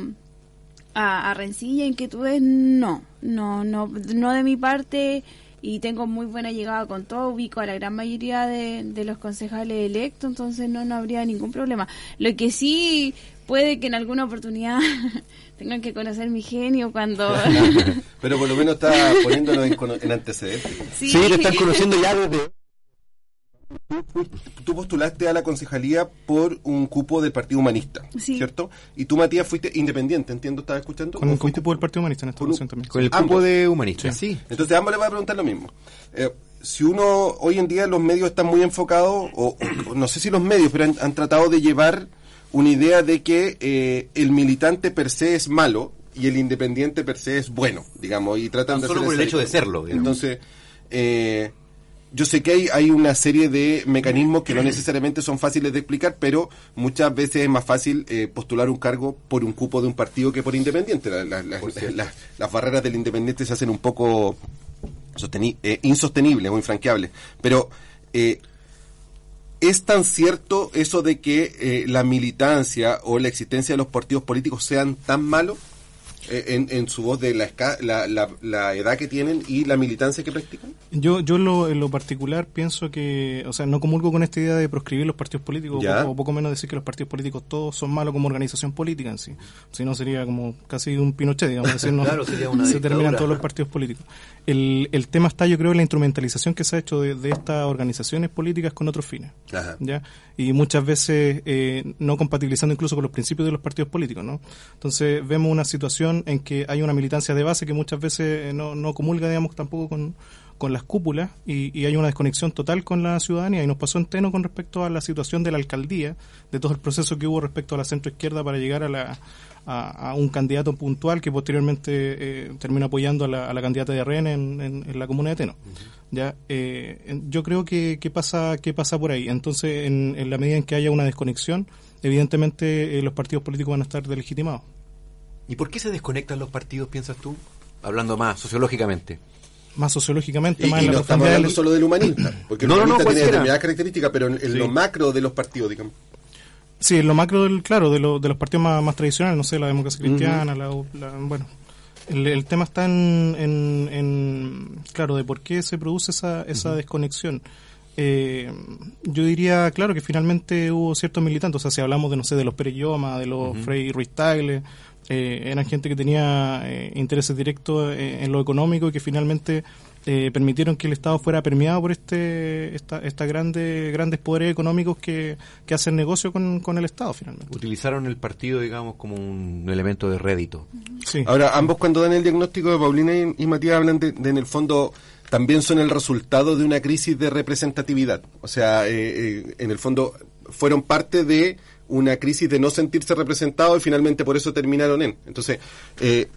a, a rencilla, inquietudes, no, no, no, no de mi parte y tengo muy buena llegada con todo, ubico a la gran mayoría de, de los concejales electos, entonces no, no habría ningún problema. Lo que sí puede que en alguna oportunidad tengan que conocer mi genio cuando... Pero por lo menos está poniéndonos en, cono- en antecedentes. sí, Sí, te están conociendo ya desde... Tú postulaste a la concejalía por un cupo del Partido Humanista, Sí. ¿cierto? Y tú, Matías, fuiste independiente, entiendo, ¿estás escuchando? Con ¿O un fuiste cupo del Partido Humanista en esta ocasión también. Con el Ambos. cupo de humanistas. Sí. Entonces, a ambos les voy a preguntar lo mismo. Eh, si uno, hoy en día los medios están muy enfocados, o, o no sé si los medios, pero han, han tratado de llevar una idea de que eh, el militante per se es malo y el independiente per se es bueno, digamos, y tratan Tan de solo por el hecho de serlo, digamos. Entonces, eh, yo sé que hay, hay una serie de mecanismos que no necesariamente son fáciles de explicar, pero muchas veces es más fácil eh, postular un cargo por un cupo de un partido que por independiente. La- la- la- la- las barreras del independiente se hacen un poco eh, insostenibles o infranqueables. Pero eh, ¿es tan cierto eso de que eh, la militancia o la existencia de los partidos políticos sean tan malos? eh, en, en su voz de la, la, la, la edad que tienen y la militancia que practican? Yo, yo en lo, en lo particular pienso que, o sea, no comulgo con esta idea de proscribir los partidos políticos, Ya. o, o poco menos decir que los partidos políticos todos son malos como organización política en sí. Si no, sería como casi un Pinochet, digamos, decir, no, Claro, sería una se dictadura. terminan todos los partidos políticos. El, el tema está, yo creo, en la instrumentalización que se ha hecho de, de estas organizaciones políticas con otros fines. Ajá. ¿ya? Y muchas veces eh, no compatibilizando incluso con los principios de los partidos políticos, ¿no? Entonces vemos una situación en que hay una militancia de base que muchas veces eh, no, no comulga, digamos, tampoco con, con las cúpulas y, y hay una desconexión total con la ciudadanía y nos pasó en Teno con respecto a la situación de la alcaldía, de todo el proceso que hubo respecto a la centro izquierda para llegar a la a, a un candidato puntual que posteriormente eh, termina apoyando a la, a la candidata de RN en, en, en la comuna de Teno. ya eh, Yo creo que, que pasa que pasa por ahí. Entonces, en, en la medida en que haya una desconexión, evidentemente eh, los partidos políticos van a estar delegitimados. ¿Y por qué se desconectan los partidos, piensas tú? Hablando más sociológicamente. Más sociológicamente, Y, más y en la no estamos hablando del- solo del humanista, porque No, el no, no, humanista tiene cualquiera. determinadas características, pero en, en lo macro de los partidos, digamos. Sí, en lo macro, del, claro, de, lo- de los partidos más, más tradicionales, no sé, la democracia cristiana, la, la- bueno. El, el tema está en, en, en, claro, de por qué se produce esa, esa desconexión. Eh, yo diría, claro, que finalmente hubo ciertos militantes, o sea, si hablamos de, no sé, de los Pereyoma, de los Frei Ruiz Tagle, eh, eran gente que tenía eh, intereses directos eh, en lo económico y que finalmente eh, permitieron que el Estado fuera permeado por este esta, esta grande, grandes poderes económicos que, que hacen negocio con, con el Estado finalmente. Utilizaron el partido, digamos, como un elemento de rédito. Sí. Ahora, ambos cuando dan el diagnóstico de Paulina y, y Matías hablan de, de, en el fondo, también son el resultado de una crisis de representatividad. O sea, eh, eh, en el fondo fueron parte de una crisis de no sentirse representados y finalmente por eso terminaron en. Entonces, eh,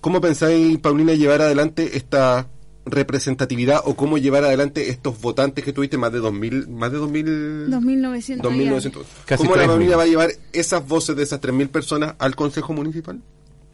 ¿cómo pensáis, Paulina, llevar adelante esta representatividad o cómo llevar adelante estos votantes que tuviste más de 2000 más de 2000 2900. 2900 Casi ¿Cómo la 3.000. Paulina va a llevar esas voces de esas 3000 personas al consejo municipal?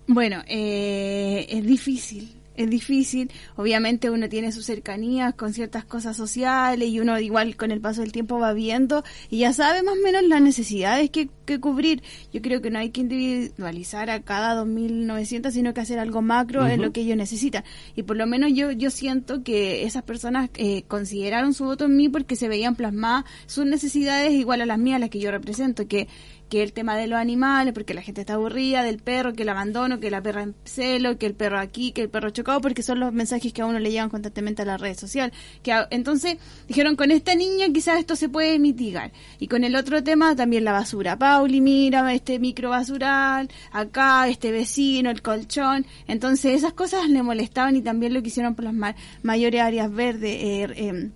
Bueno, eh, es difícil, es difícil. Obviamente uno tiene sus cercanías con ciertas cosas sociales y uno igual con el paso del tiempo va viendo y ya sabe más o menos las necesidades que, que cubrir. Yo creo que no hay que individualizar a cada 2.900, sino que hacer algo macro en lo que ellos necesitan. Y por lo menos yo, yo siento que esas personas eh, consideraron su voto en mí porque se veían plasmadas sus necesidades igual a las mías, las que yo represento, que que el tema de los animales, porque la gente está aburrida, del perro, que el abandono, que la perra en celo, que el perro aquí, que el perro chocado, porque son los mensajes que a uno le llegan constantemente a la red social. Que entonces dijeron, con esta niña quizás esto se puede mitigar. Y con el otro tema también la basura. Pauli, mira, este micro basural, acá, este vecino, el colchón. Entonces esas cosas le molestaban y también lo quisieron plasmar mayores áreas verdes. eh, em,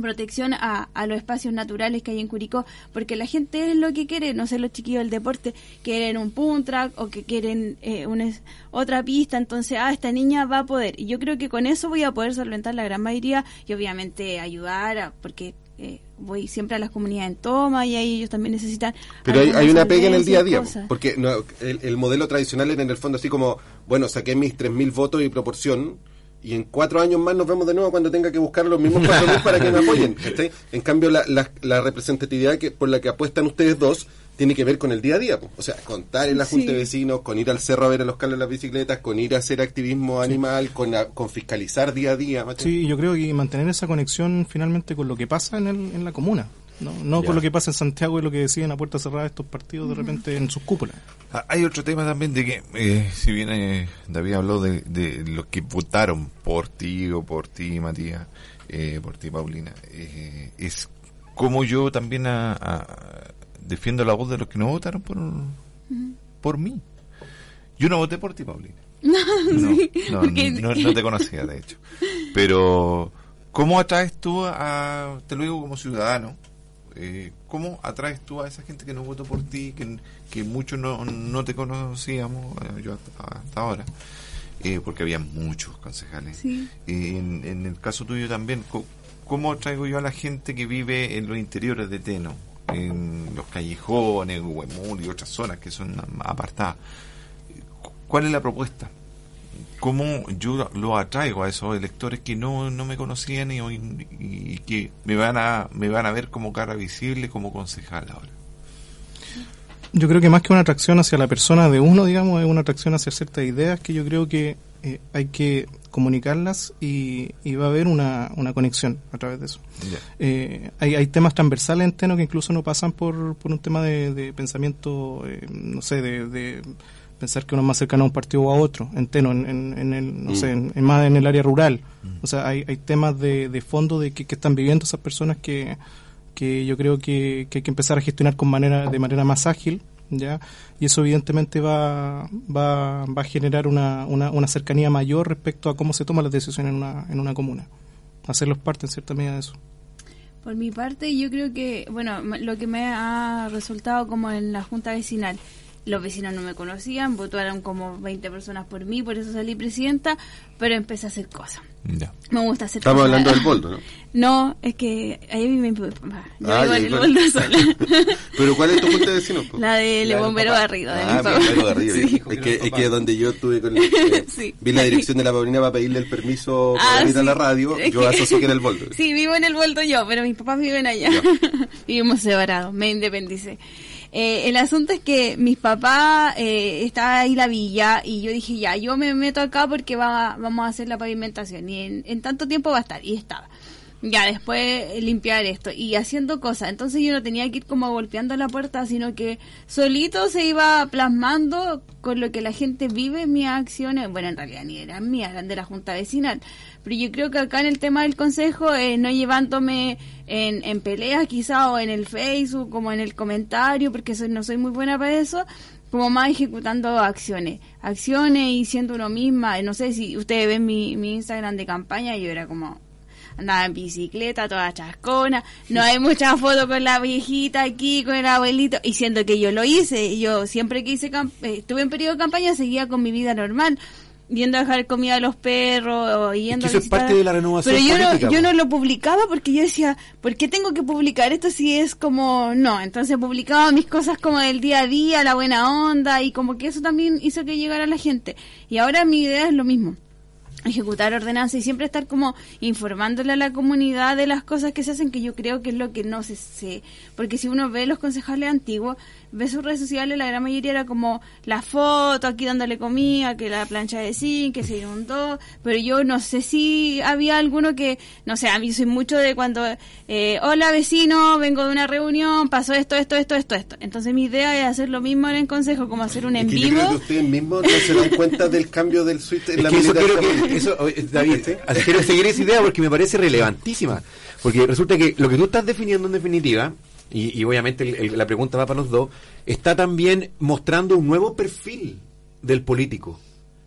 protección a, a los espacios naturales que hay en Curicó, porque la gente es lo que quiere, no sé, los chiquillos del deporte quieren un punt track o que quieren eh, una, otra pista, entonces, ah, esta niña va a poder. Y yo creo que con eso voy a poder solventar la gran mayoría y obviamente ayudar, a- porque eh, voy siempre a las comunidades en toma y ahí ellos también necesitan... Pero hay, hay una pega en el día a día, cosas. porque no, el, el modelo tradicional era en el fondo así como, bueno, saqué mis 3.000 votos y proporción, y en cuatro años más nos vemos de nuevo cuando tenga que buscar los mismos 4.000 para que me apoyen. ¿cachai? En cambio, la, la, la representatividad que por la que apuestan ustedes dos tiene que ver con el día a día. po. O sea, contar en la junta Sí. de vecinos, con ir al cerro a ver a los cables las bicicletas, con ir a hacer activismo animal, con, a- con fiscalizar día a día. Sí, yo creo que mantener esa conexión finalmente con lo que pasa en, el, en la comuna, no, no con lo que pasa en Santiago y lo que deciden a puerta cerrada estos partidos de repente en sus cúpulas. Ah, Hay otro tema también de que, eh, si bien eh, David habló de, de los que votaron por ti o por ti, Matías, eh, por ti, Paulina, eh, es como yo también a- a- defiendo la voz de los que no votaron por, por mí. Yo no voté por ti, Paulina. No, Sí, no, porque- no, no te conocía, de hecho. Pero, ¿cómo atraes tú a, te lo digo como ciudadano, eh, ¿cómo atraes tú a esa gente que no votó por ti, que, que muchos no, no te conocíamos, eh, yo hasta, hasta ahora? Eh, porque había muchos concejales. Sí. Eh, en, en el caso tuyo también, ¿cómo traigo yo a la gente que vive en los interiores de Teno? En los callejones, Huemul y otras zonas que son apartadas. ¿Cuál es la propuesta? ¿Cómo yo lo atraigo a esos electores que no, no me conocían y, y- y que me van a me van a ver como cara visible, como concejal ahora? Yo creo que más que una atracción hacia la persona de uno, digamos, es una atracción hacia ciertas ideas que yo creo que eh, hay que comunicarlas y, y va a haber una, una conexión a través de eso. Eh, hay, hay temas transversales en Teno que incluso no pasan por, por un tema de, de pensamiento, eh, no sé, de, de pensar que uno es más cercano a un partido o a otro, en Teno, en, en, en el, no sé, en, en más en el área rural. O sea, hay, hay temas de, de fondo de que, que están viviendo esas personas que, que yo creo que, que hay que empezar a gestionar con manera, de manera más ágil ¿ya? Y eso evidentemente va, va, va a generar una, una, una cercanía mayor respecto a cómo se toman las decisiones en una, en una comuna. Hacerlos parte en cierta medida de eso. Por mi parte, yo creo que, bueno, lo que me ha resultado como en la junta vecinal, los vecinos no me conocían, votaron como 20 personas por mí, por eso salí presidenta, pero empecé a hacer cosas. Ya. Me gusta hacer Estamos cosas. hablando del boldo, ¿no? No, es que ahí vive mi papá. Yo Ah, vivo en el claro. boldo sola. Pero ¿cuál es tu junta de vecinos? po? La del del bombero papá. Garrido, de mi Ah, papá. bombero Garrido. Sí. Es que, es que donde yo estuve con eh, Sí. vi la dirección de la Paulina para pedirle el permiso para Ah, venir a la radio, Es yo asocié que era el boldo. Sí, vivo en el vuelto yo, pero mis papás viven allá. Vivimos separados, me independicé. Eh, el asunto es que mis papás, eh, estaba ahí la villa y yo dije, ya, yo me meto acá porque va, vamos a hacer la pavimentación y en, en tanto tiempo va a estar. Y estaba. Ya, después eh, limpiar esto y haciendo cosas. Entonces yo no tenía que ir como golpeando la puerta, sino que solito se iba plasmando con lo que la gente vive mis acciones. Bueno, en realidad ni eran mías, eran de la Junta Vecinal. Pero yo creo que acá en el tema del consejo, eh, no llevándome en, en peleas quizá o en el Facebook, como en el comentario, porque soy, no soy muy buena para eso, como más ejecutando acciones. Acciones y siendo uno misma. No sé si ustedes ven mi, mi Instagram de campaña, yo era como andaba en bicicleta, toda chascona, no hay muchas fotos con la viejita aquí, con el abuelito, y siendo que yo lo hice, yo siempre que hice, eh, estuve en periodo de campaña, seguía con mi vida normal, yendo a dejar comida a los perros, o yendo que eso a es visitar- parte de la renovación Pero yo política, no, yo no lo publicaba porque yo decía, ¿por qué tengo que publicar esto si es como, no, entonces publicaba mis cosas como del día a día, la buena onda, y como que eso también hizo que llegara la gente. Y ahora mi idea es lo mismo ejecutar ordenanzas y siempre estar como informándole a la comunidad de las cosas que se hacen que yo creo que es lo que no se sé. Porque si uno ve los concejales antiguos ve sus redes sociales la gran mayoría era como la foto aquí dándole comida que la plancha de zinc que se inundó. Pero yo no sé si había alguno que no sé a mí soy mucho de cuando eh, hola vecino vengo de una reunión pasó esto esto esto esto esto entonces mi idea es hacer lo mismo en el consejo como hacer un Es en que yo vivo. creo que ustedes mismos no se dan cuenta del cambio del switch en Es la que eso quiero que, eso, oye, David, así quiero seguir esa idea porque me parece relevantísima. Porque resulta que lo que tú estás definiendo en definitiva, y, y obviamente el- el- la pregunta va para los dos, está también mostrando un nuevo perfil del político.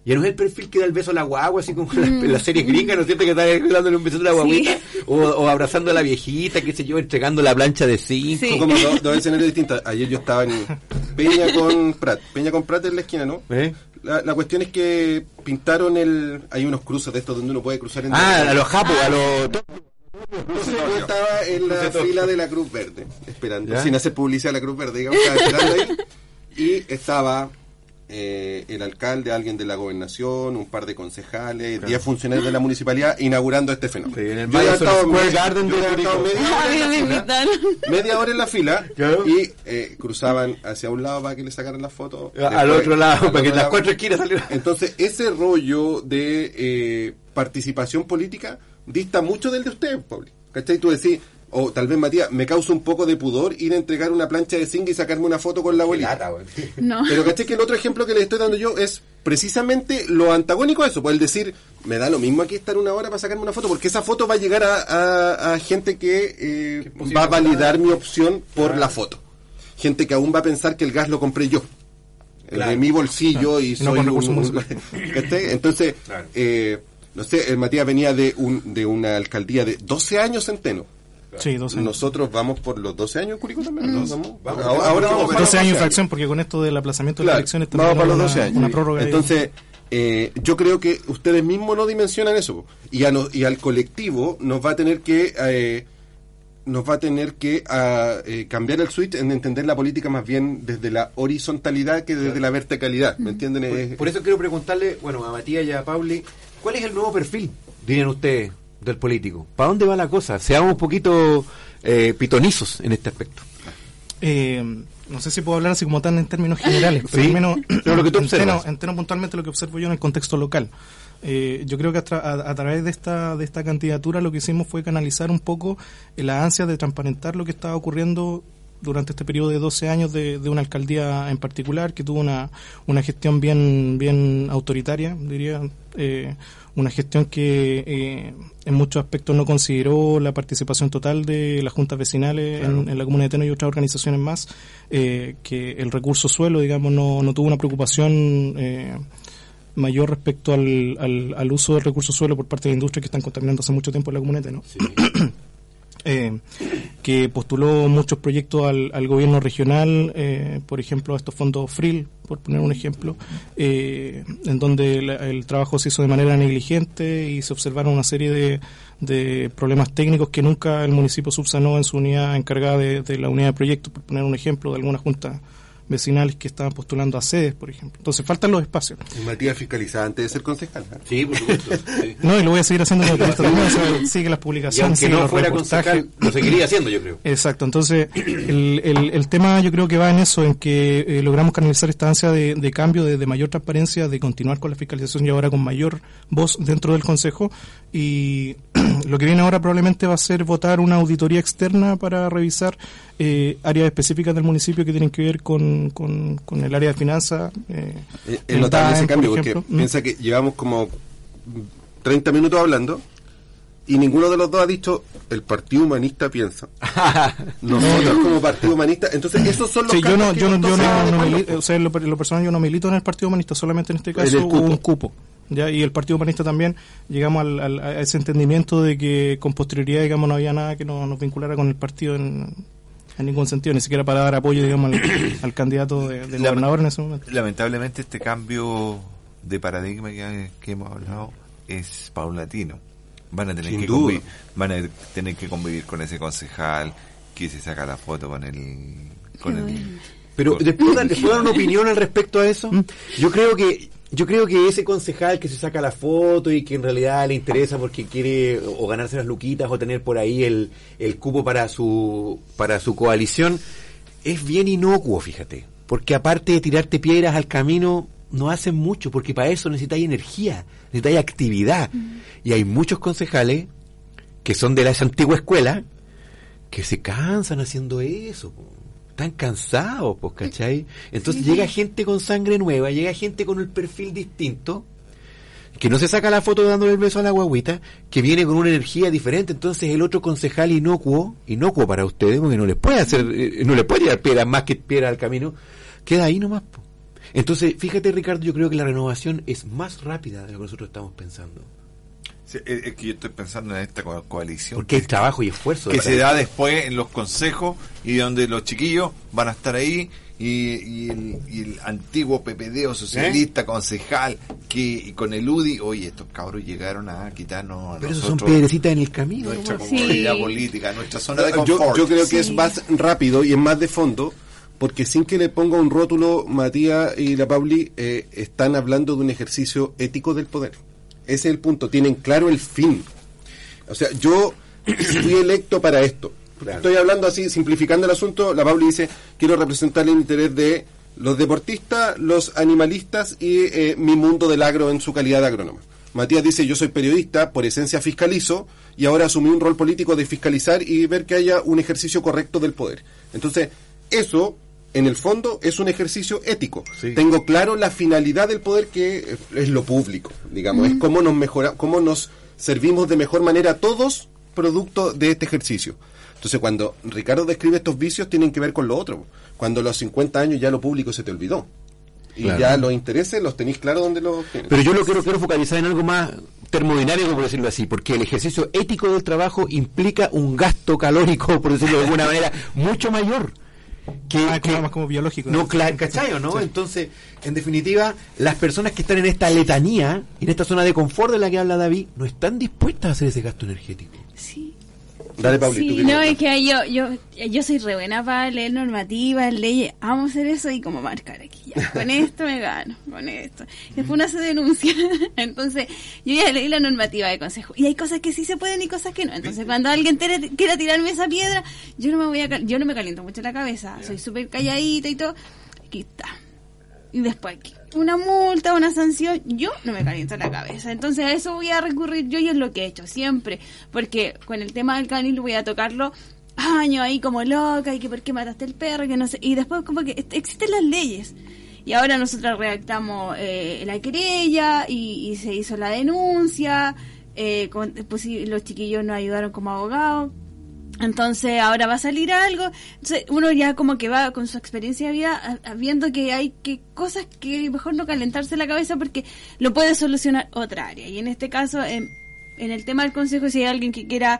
Ya no es el perfil que da el beso a la guagua, así como en la, en la serie gringa, ¿no es cierto? Que está dándole un beso a la guaguita, o, o abrazando a la viejita, qué sé yo, entregando la plancha de cinco. Sí. Son como dos, dos escenarios distintos. Ayer yo estaba en Peña con Prat. Peña con Prat en la esquina, ¿no? ¿Eh? La, la cuestión es que pintaron el... Hay unos cruces de estos donde uno puede cruzar en... Ah, a los japos, a los... Entonces yo estaba en la fila de la Cruz Verde, esperando, ¿Ya? sin hacer publicidad a la Cruz Verde, digamos, estaba esperando ahí. Y estaba eh, el alcalde, alguien de la gobernación, un par de concejales, 10 funcionarios de la municipalidad inaugurando este fenómeno. Sí, en el Yo había estado Square me- Garden yo de había estado media hora fila, media hora en la fila Claro. y eh, cruzaban hacia un lado para que le sacaran la foto. Al después otro lado, al para que las cuatro esquinas salieran. Entonces, ese rollo de eh, participación política dista mucho del de ustedes, Pablo. ¿Cachai? Tú decís, o tal vez Matías, me causa un poco de pudor ir a entregar una plancha de zinc y sacarme una foto con la abuelita. no Pero ¿cachai? Que el otro ejemplo que les estoy dando yo es precisamente lo antagónico a eso. Pues el decir, me da lo mismo aquí estar una hora para sacarme una foto, porque esa foto va a llegar a, a- a gente que eh, va a validar mi opción por la foto. Gente que aún va a pensar que el gas lo compré yo. El Claro. de mi bolsillo y Y no soy con recursos un-. ¿cachai? Entonces, Claro. eh, no sé, el Matías venía de, un, de una alcaldía de 12 años en Teno. Sí, 12 años. Nosotros vamos por los 12 años en Curicó también. ¿no? Vamos, Vamos, ahora, vamos, ahora vamos, vamos para 12 los años de infracción, porque con esto del aplazamiento de las Claro, elecciones vamos para los una, 12 años. una prórroga. de- Entonces, eh, yo creo que ustedes mismos no dimensionan eso. Y, a no- y al colectivo nos va a tener que... eh, nos va a tener que ah, eh, cambiar el switch en entender la política más bien desde la horizontalidad que desde la verticalidad. ¿Me entienden? Por, por eso quiero preguntarle, bueno, a Matías y a Pauli, ¿cuál es el nuevo perfil, dirían ustedes, del político? ¿Para dónde va la cosa? Seamos un poquito eh, pitonizos en este aspecto. Eh, no sé si puedo hablar así como tan en términos generales, pero Sí, al menos pero lo que tú en observas. términos- en términos puntualmente lo que observo yo en el contexto local. Eh, yo creo que a, tra- a- a través de esta, de esta candidatura lo que hicimos fue canalizar un poco la ansia de transparentar lo que estaba ocurriendo durante este periodo de 12 años de, de una alcaldía en particular que tuvo una, una gestión bien, bien autoritaria, diría, eh, una gestión que eh, en muchos aspectos no consideró la participación total de las juntas vecinales en, en la comuna de Teno y otras organizaciones más, eh, que el recurso suelo, digamos, no, no tuvo una preocupación eh, mayor respecto al, al, al uso del recurso suelo por parte de la industria que están contaminando hace mucho tiempo en la comuna de Teno. Eh, que postuló muchos proyectos al, al gobierno regional, eh, por ejemplo, a estos fondos FRIL, por poner un ejemplo, eh, en donde la- el trabajo se hizo de manera negligente y se observaron una serie de, de problemas técnicos que nunca el municipio subsanó en su unidad encargada de, de la unidad de proyectos, por poner un ejemplo de algunas juntas vecinales que estaban postulando a sedes, por ejemplo. Entonces faltan los espacios. Y Matías fiscalizaba antes de ser concejal. ¿eh? Sí, por supuesto. sí. No, y lo voy a seguir haciendo como sigue las Y publicaciones, aunque sigue no los fuera concejal, lo seguiría haciendo, yo creo. Exacto, entonces el, el, el tema yo creo que va en eso, en que eh, logramos canalizar esta ansia de, de cambio, de, de mayor transparencia, de continuar con la fiscalización y ahora con mayor voz dentro del Consejo. Y lo que viene ahora probablemente va a ser votar una auditoría externa para revisar eh, áreas específicas del municipio que tienen que ver con, con, con el área de finanzas. Eh, Es el notable ese por cambio porque ejemplo. Mm. piensa que llevamos como 30 minutos hablando y ninguno de los dos ha dicho el Partido Humanista piensa. Nosotros como Partido Humanista, entonces esos son los Sí, yo no, que yo no, yo entonces- no, no mili- o sea, en lo, en lo personal yo no milito en el Partido Humanista, solamente en este En caso el hubo cupo. un cupo. ¿Ya? Y el Partido Humanista también llegamos al, al- a ese entendimiento de que con posterioridad, digamos, no había nada que no- nos vinculara con el partido en, en ningún sentido, ni siquiera para dar apoyo, digamos, al, al candidato de, de La- gobernador en ese momento. Lamentablemente este cambio de paradigma que, que hemos hablado es paulatino. Van a tener Sin que duda. convivir, van a tener que convivir con ese concejal que se saca la foto con el con Qué el bueno. Pero después ¿les puedo dar una opinión al respecto a eso. Yo creo que yo creo que ese concejal que se saca la foto y que en realidad le interesa porque quiere o ganarse las luquitas o tener por ahí el, el cupo para su para su coalición es bien inocuo, fíjate, porque aparte de tirarte piedras al camino no hacen mucho porque para eso necesitáis energía, necesitáis actividad y hay muchos concejales que son de la antigua escuela que se cansan haciendo eso. po. Están cansados, pues, ¿cachai? Entonces llega gente con sangre nueva, llega gente con el perfil distinto, que no se saca la foto dándole el beso a la guaguita, que viene con una energía diferente. Entonces el otro concejal inocuo, inocuo para ustedes, porque no les puede hacer, eh, no les puede tirar piedras más que piedras al camino, queda ahí nomás. Entonces, fíjate Ricardo, yo creo que la renovación es más rápida de lo que nosotros estamos pensando. Sí, es, es que yo estoy pensando en esta co- coalición Porque hay trabajo y esfuerzo. que se da después en los consejos y donde los chiquillos van a estar ahí y, y el, y el antiguo PPD o ¿Eh? socialista concejal que y con el UDI, oye, estos cabros llegaron a quitarnos a Pero esos son nosotros piedrecitas en el camino. nuestra Sí. política, nuestra zona de yo, confort. yo creo que Sí. es más rápido y es más de fondo, porque sin que le ponga un rótulo, Matías y la Pauli eh, están hablando de un ejercicio ético del poder. Ese es el punto, tienen claro el fin. O sea, yo fui electo para esto. Estoy hablando así, simplificando el asunto, la Pauli dice, quiero representar el interés de los deportistas, los animalistas y eh, mi mundo del agro en su calidad de agrónoma. Matías dice, yo soy periodista, por esencia fiscalizo, y ahora asumí un rol político de fiscalizar y ver que haya un ejercicio correcto del poder. Entonces, eso, en el fondo, es un ejercicio ético. Sí. Tengo claro la finalidad del poder que es lo público, digamos, es cómo nos mejora, cómo nos servimos de mejor manera todos producto de este ejercicio. Entonces, cuando Ricardo describe estos vicios, tienen que ver con lo otro. Cuando a los 50 años ya lo público se te olvidó. Y Claro. ya los intereses los tenéis claro dónde los. Pero yo lo quiero, quiero focalizar en algo más termodinámico, por decirlo así, porque el ejercicio ético del trabajo implica un gasto calórico, por decirlo de alguna manera, mucho mayor. Que, Ah, que- más como biológico. no, claro, ¿cachai o no? Sí. Entonces, en definitiva, las personas que están en esta letanía, en esta zona de confort de la que habla David, no están dispuestas a hacer ese gasto energético. Sí. Dale, Pauli, Sí, no, es que yo, yo, yo soy re buena para leer normativas, leyes, vamos a hacer eso y como marcar aquí, ya, con esto me gano, con esto. Después uno se denuncia, entonces yo ya leí la normativa de consejo. Y hay cosas que sí se pueden y cosas que no, entonces cuando alguien tere- quiera tirarme esa piedra, yo no me voy a, yo no me caliento mucho la cabeza, soy súper calladita y todo, aquí está. Y después una multa, una sanción, yo no me caliento la cabeza. Entonces a eso voy a recurrir yo y es lo que he hecho siempre. Porque con el tema del canil voy a tocarlo años ahí como loca y que por qué mataste el perro, que no sé. Y después como que existen las leyes. Y ahora nosotros redactamos eh, la querella y, se hizo la denuncia. Eh, con- pues los chiquillos nos ayudaron como abogados. Entonces ahora va a salir algo. Entonces uno ya como que va con su experiencia de vida viendo que hay que cosas que mejor no calentarse la cabeza porque lo puede solucionar otra área. Y en este caso, en, en el tema del consejo, si hay alguien que quiera,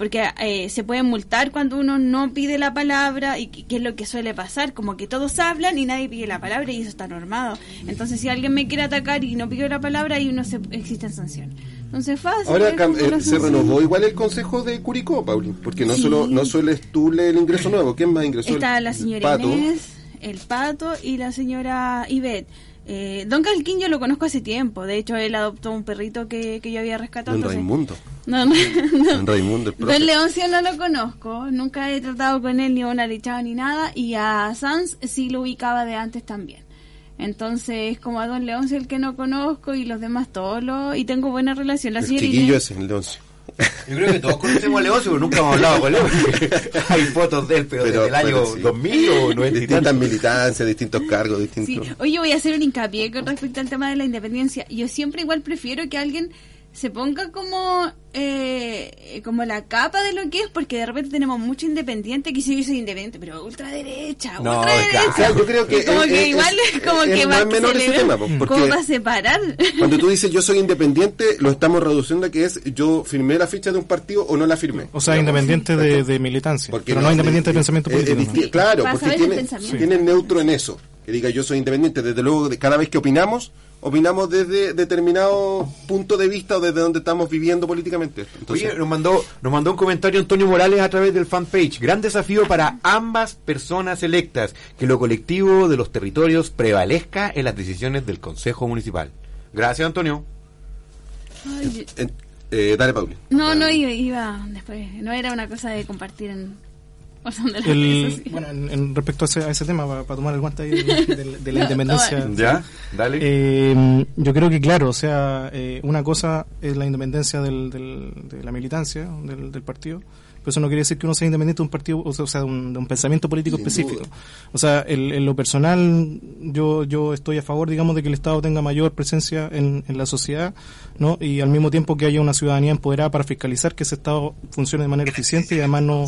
porque eh, se puede multar cuando uno no pide la palabra y que, es lo que suele pasar, como que todos hablan y nadie pide la palabra y eso está normado. Entonces si alguien me quiere atacar y no pidió la palabra, ahí no se, existen sanciones. Entonces fácil. Ahora eh, se renovó igual el consejo de Curicó, Pauli, porque no Sí. solo no solo es tú el ingreso nuevo, ¿quién más ingresó? Está El- la el señora Pato. Inés, el Pato y la señora Ivette. Eh, Don Calquín yo lo conozco hace tiempo. De hecho, él adoptó un perrito que, que yo había rescatado. Don Raimundo. No, no, no. Don Raimundo, el profe. Don Leoncio no lo conozco. Nunca he tratado con él ni una lechada ni nada. Y a Sans sí lo ubicaba de antes también. Entonces, como a Don Leoncio el que no conozco y los demás todos lo... Y tengo buena relación. La El chiquillo ese, el Leoncio. Yo creo que todos conocemos a Leoncio, pero nunca hemos hablado con Leo. Hay fotos de él, pero, Pero- desde el año sí. 2000 o 90 y Distintas militancias, distintos cargos, Sí. distintos... Oye, voy a hacer un hincapié con respecto al tema de la independencia. Yo siempre igual prefiero que alguien se ponga como eh, como la capa de lo que es, porque de repente tenemos mucho independiente que sí, yo soy independiente, pero ultraderecha, No, ultraderecha. claro. Yo creo que como es- que es- igual es como es que más va menor se ese tema, po, porque- ¿Cómo va a separar? Cuando tú dices yo soy independiente, lo estamos reduciendo a que es yo firmé la ficha de un partido o no la firmé. O sea, independiente de, de militancia, Porque pero no, independiente de pensamiento es- es político. ¿no? Claro, porque tiene, tiene neutro en eso. Que diga yo soy independiente. Desde luego, de cada vez que opinamos, opinamos desde determinado punto de vista o desde donde estamos viviendo políticamente. Entonces, Oye, nos mandó, nos mandó un comentario Antonio Morales a través del fanpage. Gran desafío para ambas personas electas, que lo colectivo de los territorios prevalezca en las decisiones del Consejo Municipal. Gracias, Antonio. Ay, eh, dale, Pauli. no, no iba, iba después. No era una cosa de compartir en... de las El, bueno, en, en respecto a ese, a ese tema, para, tomar el guante ahí de, de- de la No, independencia. ¿Ya? Dale. Eh, yo creo que claro, o sea, eh, una cosa es la independencia del, del- de la militancia del, del partido, pero eso no quiere decir que uno sea independiente de un partido, o sea, de, un, de un pensamiento político Sin específico. duda. O sea, el- en lo personal, yo yo estoy a favor, digamos, de que el Estado tenga mayor presencia en, en la sociedad, ¿no? Y al mismo tiempo que haya una ciudadanía empoderada para fiscalizar que ese Estado funcione de manera eficiente y además no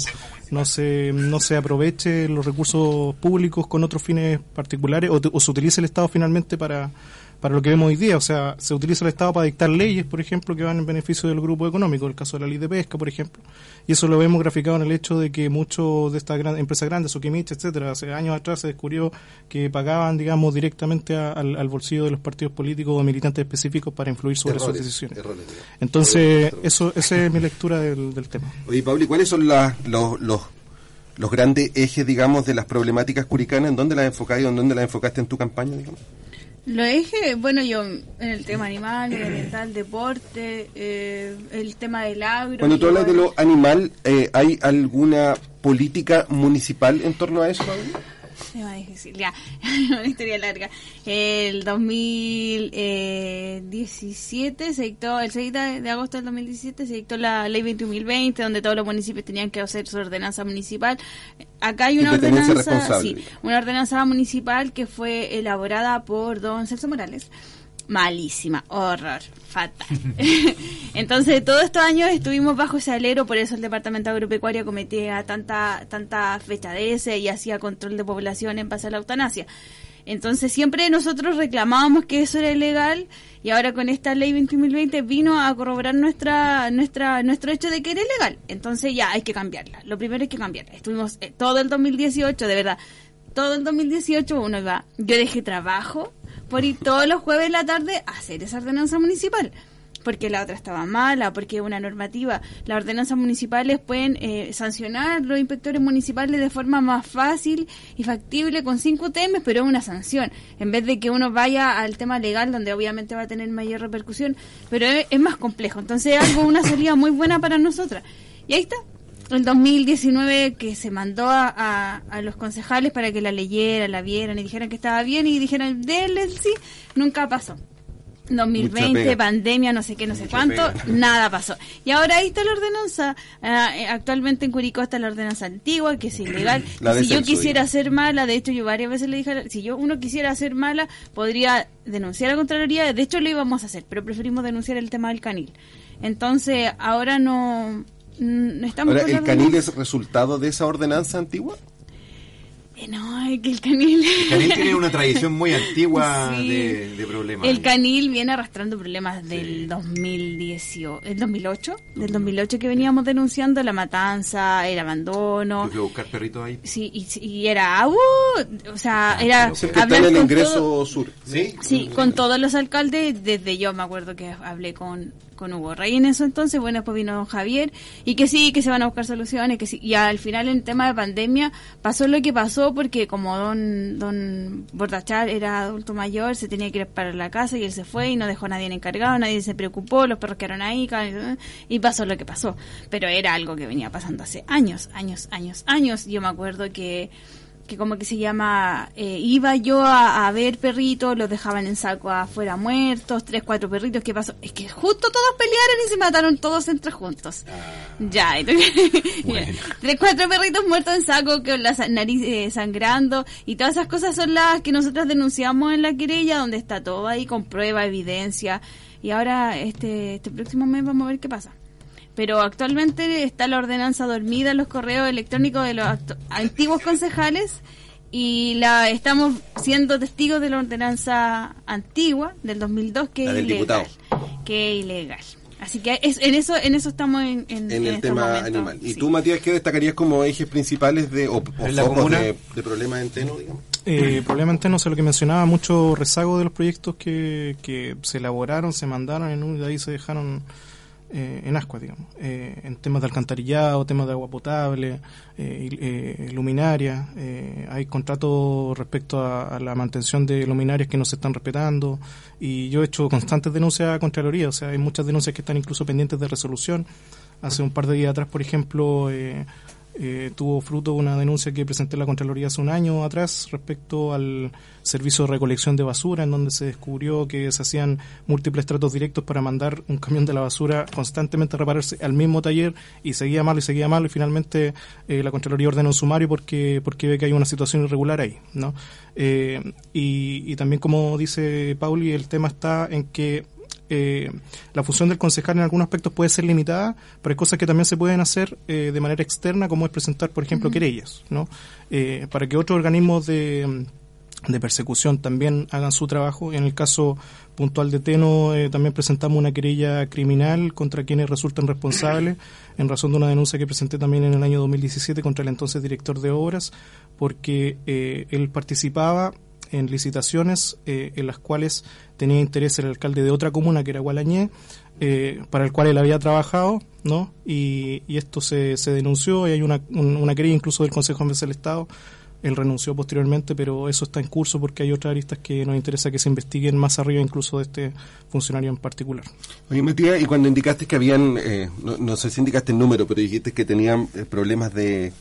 no se no se aproveche los recursos públicos con otros fines particulares o se utilice el Estado finalmente para para lo que vemos hoy día, o sea, se utiliza el Estado para dictar leyes, por ejemplo, que van en beneficio del grupo económico, el caso de la ley de pesca, por ejemplo, y eso lo vemos graficado en el hecho de que muchos de estas gran, empresas grandes, Sokimich, etcétera, hace años atrás se descubrió que pagaban, digamos, directamente a- al, al bolsillo de los partidos políticos o militantes específicos para influir sobre sus Errores, decisiones. errores, digamos. Entonces, Errores. eso, esa es mi lectura del, del tema. Oye, Pauli, ¿cuáles son las- los, los, los grandes ejes, digamos, de las problemáticas curicanas? ¿En dónde las enfocaste y en dónde las enfocaste en tu campaña, digamos? Lo eje, bueno, yo en el tema animal, medioambiental, deporte, eh, el tema del agro. Cuando tú hablas de lo animal, eh, ¿hay alguna política municipal en torno a eso? Tema difícil, ya, una historia larga. El 2017 se dictó, el 6 de, agosto del 2017 se dictó la ley 21.020, donde todos los municipios tenían que hacer su ordenanza municipal. Acá hay una ordenanza, sí, una ordenanza municipal que fue elaborada por don Celso Morales. Malísima, horror, fatal. Entonces, todos estos años estuvimos bajo ese alero, por eso el Departamento Agropecuario cometía tanta, tanta fechadez y hacía control de población en base a la eutanasia. Entonces, siempre nosotros reclamábamos que eso era ilegal y ahora con esta ley 21.020 vino a corroborar nuestra, nuestra, nuestro hecho de que era ilegal. Entonces, ya hay que cambiarla. Lo primero hay que cambiarla. Estuvimos eh, todo el 2018, de verdad, todo el 2018 uno iba, yo dejé trabajo por ir todos los jueves en la tarde a hacer esa ordenanza municipal. Porque la otra estaba mala, porque una normativa. Las ordenanzas municipales pueden eh, sancionar los inspectores municipales de forma más fácil y factible con cinco temas, pero es una sanción. En vez de que uno vaya al tema legal, donde obviamente va a tener mayor repercusión, pero es, es más complejo. Entonces es algo, una salida muy buena para nosotras. Y ahí está, el 2019 que se mandó a, a, a los concejales para que la leyeran, la vieran y dijeran que estaba bien y dijeran, denle el sí, nunca pasó. 2020, pega. pandemia, no sé qué, no sé cuánto, nada pasó. Y ahora ahí está la ordenanza. ah, eh, actualmente en Curicó está la ordenanza antigua, que es ilegal. La si yo quisiera hacer mala, de hecho yo varias veces le dije, la- si yo uno quisiera hacer mala, podría denunciar a Contraloría, de hecho lo íbamos a hacer, pero preferimos denunciar el tema del canil. Entonces, ahora no, no estamos Ahora, con la ¿el canil es resultado de esa ordenanza antigua? Eh, No, es que el canil... El canil tiene una tradición muy antigua Sí. de, de problemas. El canil viene arrastrando problemas del 2018, el 2008, del 2008 que veníamos denunciando la matanza, el abandono. A buscar perritos ahí. Sí, y, y era, uh, o sea, era Siempre está hablar en el ingreso todo- sur. ¿Sí? Sí, con todos los alcaldes, desde yo me acuerdo que hablé con, con Hugo Rey en eso entonces, bueno, después vino don Javier, y que sí, que se van a buscar soluciones, que sí, y al final en tema de pandemia pasó lo que pasó porque como don, don Bordachar era adulto mayor, se tenía que ir para la casa y él se fue y no dejó a nadie encargado, nadie se preocupó, los perros quedaron ahí, y pasó lo que pasó. Pero era algo que venía pasando hace años, años, años, años. Yo me acuerdo que que como que se llama, eh, iba yo a, a ver perritos, los dejaban en saco afuera muertos, tres, cuatro perritos, ¿qué pasó? Es que justo todos pelearon y se mataron todos entre juntos. Ya, entonces, tres, cuatro perritos muertos en saco con la nariz eh, sangrando y todas esas cosas son las que nosotros denunciamos en la querella, donde está todo ahí con prueba, evidencia. Y ahora este, este próximo mes vamos a ver qué pasa pero actualmente está la ordenanza dormida en los correos electrónicos de los antiguos concejales y la estamos siendo testigos de la ordenanza antigua del 2002 que La es del ilegal, diputado. que es ilegal. Así que es, en eso en eso estamos en, en, En el estos tema momentos, animal. ¿Y sí. tú, Matías, qué destacarías como ejes principales de, o, o ¿En la comuna? de, de problemas en Teno, digamos? Eh, probablemente no sé lo que mencionaba, mucho rezago de los proyectos que, que se elaboraron, se mandaron en un y de ahí se dejaron eh, en ascuas, digamos. Eh, en temas de alcantarillado, temas de agua potable, eh, eh, luminarias. eh, hay contratos respecto a, a la mantención de luminarias que no se están respetando. Y yo he hecho constantes denuncias a Contraloría, o sea, hay muchas denuncias que están incluso pendientes de resolución. Hace un par de días atrás, por ejemplo, eh, tuvo fruto una denuncia que presenté en la Contraloría hace un año atrás respecto al servicio de recolección de basura, en donde se descubrió que se hacían múltiples tratos directos para mandar un camión de la basura constantemente a repararse al mismo taller y seguía mal y seguía mal y finalmente eh, la Contraloría ordenó un sumario porque, porque ve que hay una situación irregular ahí. ¿no? Eh, y, y también como dice Pauli, el tema está en que eh, la función del concejal en algunos aspectos puede ser limitada, pero hay cosas que también se pueden hacer eh, de manera externa, como es presentar, por ejemplo, querellas, ¿no? Eh, para que otros organismos de, de persecución también hagan su trabajo. En el caso puntual de Teno, eh, también presentamos una querella criminal contra quienes resultan responsables en razón de una denuncia que presenté también en el año 2017 contra el entonces director de obras, porque eh, él participaba en licitaciones eh, en las cuales tenía interés el alcalde de otra comuna que era Gualañé, eh, para el cual él había trabajado, ¿no? Y, y esto se, se denunció y hay una, un- una querella incluso del Consejo de del Estado. Él renunció posteriormente, pero eso está en curso porque hay otras aristas que nos interesa que se investiguen más arriba incluso de este funcionario en particular. Oye, Matías, y cuando indicaste que habían, eh, no, no sé si indicaste el número, pero dijiste que tenían eh, problemas de,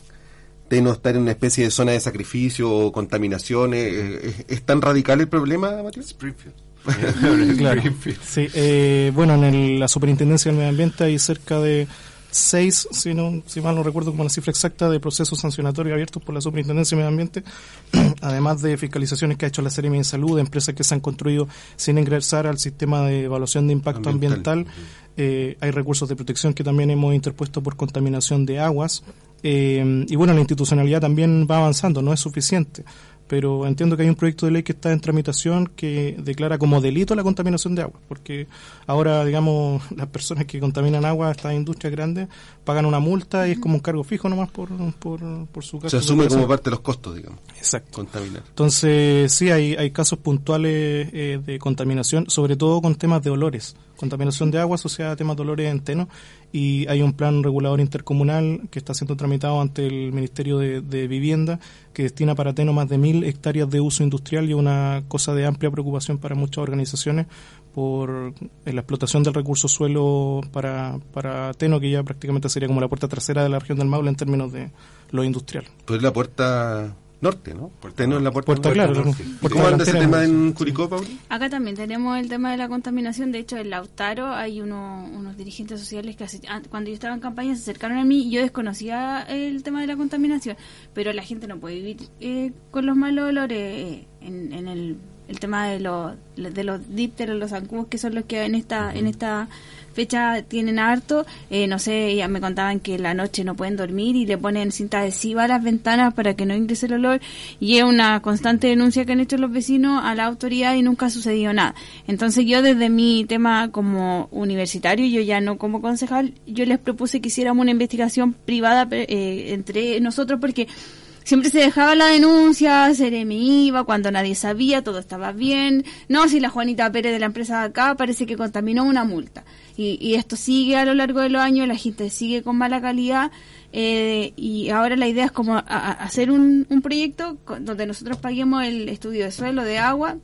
de no estar en una especie de zona de sacrificio o contaminaciones, eh, ¿es, es tan radical el problema, Matías? Springfield. Claro. Sí, eh, bueno, en el- la Superintendencia del Medio Ambiente hay cerca de seis, si, no, si mal no recuerdo como la cifra exacta, de procesos sancionatorios abiertos por la Superintendencia del Medio Ambiente, además de fiscalizaciones que ha hecho la Seremi de Salud, de empresas que se han construido sin ingresar al sistema de evaluación de impacto Ambiental. ambiental. Eh, hay recursos de protección que también hemos interpuesto por contaminación de aguas. Eh, y bueno, la institucionalidad también va avanzando, no es suficiente. Pero entiendo que hay un proyecto de ley que está en tramitación que declara como delito la contaminación de agua, porque ahora, digamos, las personas que contaminan agua, estas industrias grandes, pagan una multa y es como un cargo fijo nomás por, por, por su Se gasto de asume como parte de los costos, digamos, Exacto. contaminar. Entonces, sí, hay, hay casos puntuales eh, de contaminación, sobre todo con temas de olores. Contaminación de agua asociada a temas de olores en Teno. Y hay un plan regulador intercomunal que está siendo tramitado ante el Ministerio de, de Vivienda, que destina para Teno más de mil hectáreas de uso industrial y una cosa de amplia preocupación para muchas organizaciones por eh, la explotación del recurso suelo para, para Teno, que ya prácticamente sería como la puerta trasera de la región del Maule en términos de lo industrial. Pues la puerta norte, ¿no? Tenemos la puerta, Puerto norte. Claro, ¿no? claro. ¿Y Puerto ¿Cómo anda ese tema en Curicó, Pauli? Acá también tenemos el tema de la contaminación. De hecho, en Lautaro hay uno- unos dirigentes sociales que hace- ah, cuando yo estaba en campaña se acercaron a mí y yo desconocía el tema de la contaminación. Pero la gente no puede vivir eh, con los malos olores eh, en, en el, el tema de los de los dípteros, los zancudos, que son los que en esta en esta fecha tienen harto. Eh, no sé, ya me contaban que la noche no pueden dormir y le ponen cinta adhesiva a las ventanas para que no ingrese el olor. Y es una constante denuncia que han hecho los vecinos a la autoridad y nunca ha sucedido nada. Entonces yo desde mi tema como universitario, yo ya no como concejal, yo les propuse que hiciéramos una investigación privada eh, entre nosotros porque siempre se dejaba la denuncia, se me iba cuando nadie sabía, todo estaba bien. No, si la Juanita Pérez de la empresa de acá parece que contaminó una multa. Y, y esto sigue a lo largo de los años, la gente sigue con mala calidad. eh, y ahora la idea es como hacer un, un proyecto donde nosotros paguemos el estudio de suelo, de agua,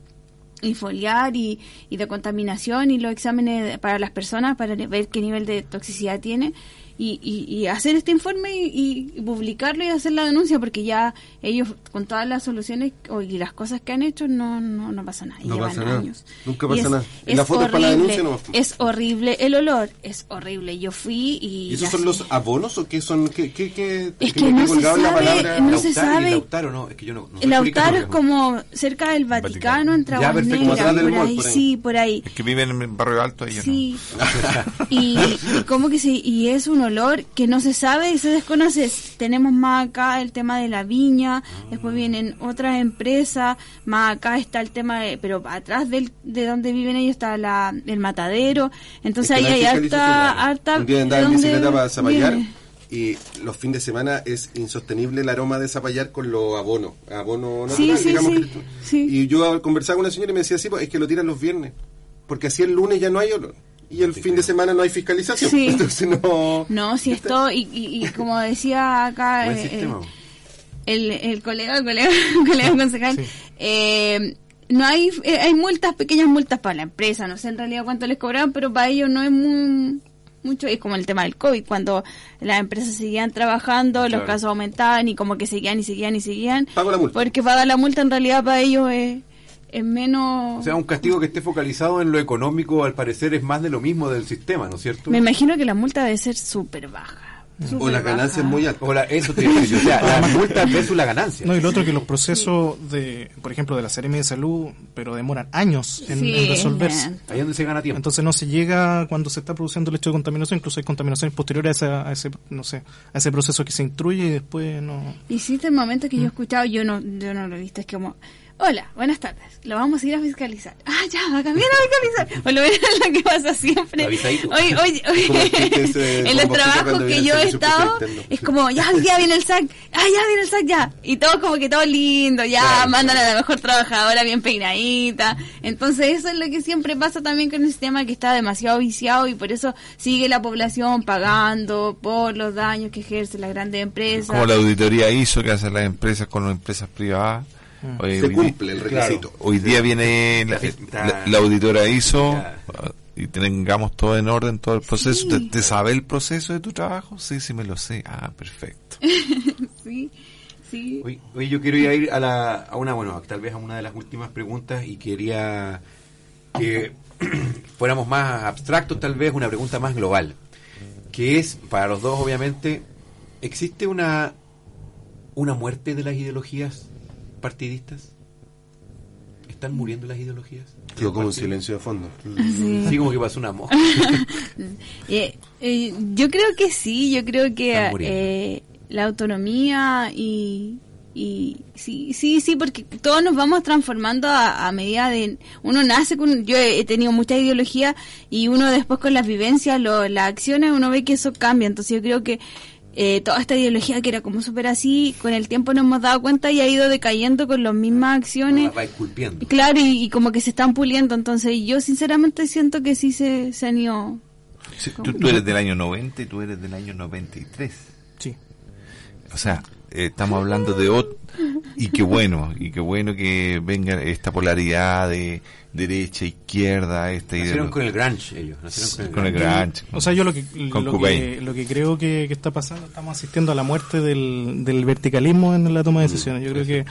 y foliar y, y de contaminación y los exámenes para las personas para ver qué nivel de toxicidad tiene y, y, y hacer este informe y, y publicarlo y hacer la denuncia porque ya ellos con todas las soluciones o- y las cosas que han hecho no no, no pasa nada y No llevan pasa nada. años Nunca pasa es- nada. ¿Y es la foto es para la horrible, denuncia nomás? es horrible el olor es horrible yo fui y ¿Y esos son sé. los abonos o qué son? ¿Qué, qué, qué, Es que que no se en la sabe, palabra? no se sabe. Lautaro no, es que yo no, no Lautaro es como cerca del Vaticano, entre Aguas Negras, por ahí, por ahí. sí, por ahí. Es que viven en el barrio alto ellos Sí. y, y como que sí, y es un olor que no se sabe y se desconoce. Tenemos más acá el tema de la viña, después vienen otras empresas, más acá está el tema de, pero atrás del, de donde viven ellos está la, el matadero. Entonces Es que ahí hay harta, harta. Un día andaba ¿de en dónde bicicleta para Zapallar viene? y los fines de semana es insostenible el aroma de Zapallar con los abonos. Abono natural, sí, digamos sí, que-. Y yo conversaba con una señora y me decía, sí, pues, es que lo tiran los viernes. Porque así el lunes ya no hay olor. Y el fin de semana no hay fiscalización. Sí. Entonces no... No, si esto, y, y, y como decía acá eh, sistema. el, el colega, el colega, el colega concejal, eh, no hay, eh, hay multas, pequeñas multas para la empresa, no sé en realidad cuánto les cobraban, pero para ellos no es muy, mucho, es como el tema del COVID, cuando las empresas seguían trabajando, los casos aumentaban y como que seguían y seguían y seguían, Pago la multa. porque pagar la multa en realidad para ellos es, es menos... O sea, un castigo que esté focalizado en lo económico, al parecer, es más de lo mismo del sistema, ¿no es cierto? me imagino que la multa debe ser súper baja. O las ganancias baja. muy altas. O la- eso te decir, o sea, la multa versus la ganancia. No, y lo otro que los procesos de, por ejemplo, de la Seremi de Salud, pero demoran años en, Sí, en resolverse. man. Ahí es donde se gana tiempo. Entonces no se llega cuando se está produciendo el hecho de contaminación, incluso hay contaminaciones posteriores a, esa- a ese, no sé, a ese proceso que se instruye y después no. Hiciste el momento que yo he escuchado, yo no, yo no lo he visto, es como, hola, buenas tardes, lo vamos a ir a fiscalizar. Ah, ya, va a cambiar a fiscalizar. O lo es lo que pasa siempre. Oye, oye, oye, en los trabajos que yo he estado, es como, ya, ya viene el SAC, ah, ya viene el SAC, ya. Y todo como que todo lindo, ya, Claro, mandan claro. a la mejor trabajadora bien peinadita. Entonces eso es lo que siempre pasa también con el sistema que está demasiado viciado y por eso sigue la población pagando por los daños que ejercen las grandes empresas. Como la auditoría hizo que hacen las empresas con las empresas privadas. Hoy- Se hoy- cumple el requisito. Hoy día viene la, Está- la- la auditora hizo Ya. uh, y tengamos todo en orden, todo el proceso. Sí. ¿Te, te sabe el proceso de tu trabajo? Sí, sí me lo sé. Ah, perfecto. Sí, sí. Hoy, hoy yo quiero ir a, la, a una, bueno, tal vez a una de las últimas preguntas y quería que fuéramos más abstractos, tal vez, una pregunta más global, que es, para los dos, obviamente, ¿existe una, una muerte de las ideologías partidistas? ¿Están muriendo las ideologías? Quedó como un silencio de fondo. Sí. Sí, como que pasó una mosca. Eh, eh, yo creo que sí, yo creo que eh, la autonomía y, y sí, sí, sí, porque todos nos vamos transformando a, a medida de uno nace con, yo he, he tenido mucha ideología y uno después con las vivencias, lo- las acciones, uno ve que eso cambia, entonces yo creo que eh, toda esta ideología que era como súper así, con el tiempo nos hemos dado cuenta y ha ido decayendo con las mismas acciones. Va esculpiendo. Claro, y, y como que se están puliendo, entonces yo sinceramente siento que sí se, se han ido Sí, tú, tú eres del año 90 y tú eres del año 93. Sí. O sea, eh, estamos hablando de otro, y qué bueno, y qué bueno que venga esta polaridad de derecha, izquierda, esta Nacieron idea. con el grunge ellos. Nacieron Con el grunge. O sea, yo lo que, Con lo que, lo que creo que, que está pasando, estamos asistiendo a la muerte del, del verticalismo en la toma de decisiones. Yo creo que,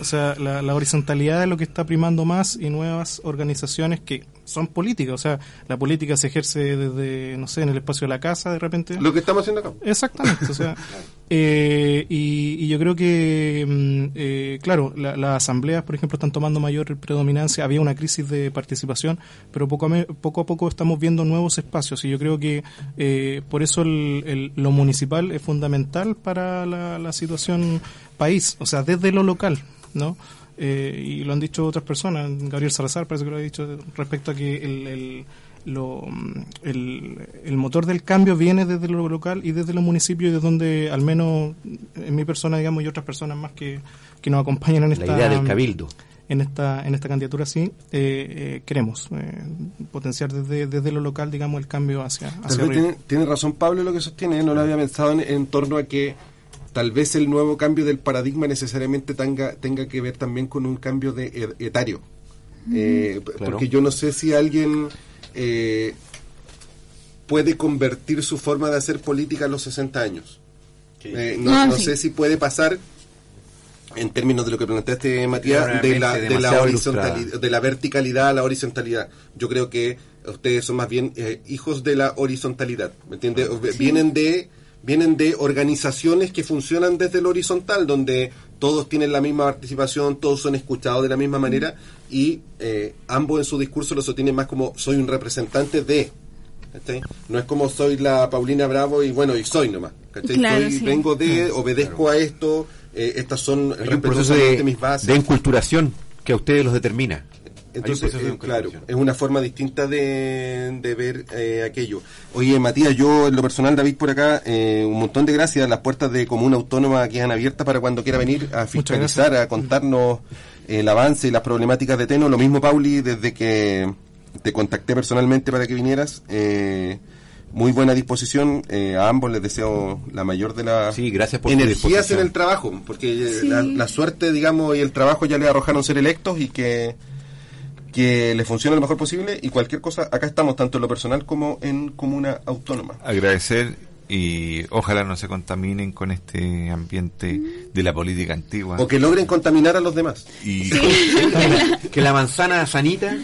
o sea, la, la horizontalidad es lo que está primando más y nuevas organizaciones que son políticas. O sea, la política se ejerce desde, no sé, en el espacio de la casa de repente. Lo que estamos haciendo acá. Exactamente, o sea, eh, y, y yo creo que, mm, eh, claro, la- las asambleas, por ejemplo, están tomando mayor predominancia. Había una crisis de participación, pero poco a, me- poco, a poco estamos viendo nuevos espacios y yo creo que eh, por eso el- el- lo municipal es fundamental para la, la situación país, o sea, desde lo local, ¿no? Eh, y lo han dicho otras personas, Gabriel Salazar parece que lo ha dicho respecto a que el, el- lo, el, el motor del cambio viene desde lo local y desde los municipios, de donde al menos en mi persona, digamos, y otras personas más que, que nos acompañan en esta La idea del cabildo. en esta en esta candidatura sí eh, eh, queremos eh, potenciar desde, desde lo local digamos el cambio hacia, hacia arriba. tiene, tiene razón Pablo lo que sostiene, no lo había pensado en, en torno a que tal vez el nuevo cambio del paradigma necesariamente tenga, tenga que ver también con un cambio de etario. Eh, Claro. Porque yo no sé si alguien eh, puede convertir su forma de hacer política a los 60 años. Eh, no Ah, no sí. sé si puede pasar en términos de lo que planteaste Matías de la, de la horizontalidad de la verticalidad a la horizontalidad yo creo que ustedes son más bien eh, hijos de la horizontalidad ¿me entiendes? O- vienen de vienen de organizaciones que funcionan desde lo horizontal donde todos tienen la misma participación todos son escuchados de la misma manera y eh, ambos en su discurso lo sostienen más como soy un representante de ¿cachai? No es como soy la Paulina Bravo y bueno, y soy nomás. Soy- sí. Vengo de, obedezco a esto, eh, estas son respetuosamente de, mis bases. de enculturación que a ustedes los determina. Entonces, eh, claro, es una forma distinta de, de ver eh, aquello. Oye, Matías, yo en lo personal, David, por acá, eh, un montón de gracias. Las puertas de Comuna Autónoma quedan abiertas para cuando quiera venir a fiscalizar, a contarnos eh, el avance y las problemáticas de Teno. Lo mismo, Pauli, desde que te contacté personalmente para que vinieras. Eh, muy buena disposición. eh, a ambos les deseo la mayor de las Sí, gracias por energías disposición. en el trabajo, porque eh, Sí. la, la suerte, digamos, y el trabajo ya le arrojaron ser electos y que que le funcione lo mejor posible y cualquier cosa, acá estamos tanto en lo personal como en comuna autónoma. Agradecer y ojalá no se contaminen con este ambiente de la política antigua. O que logren contaminar a los demás. Y Que la manzana sanita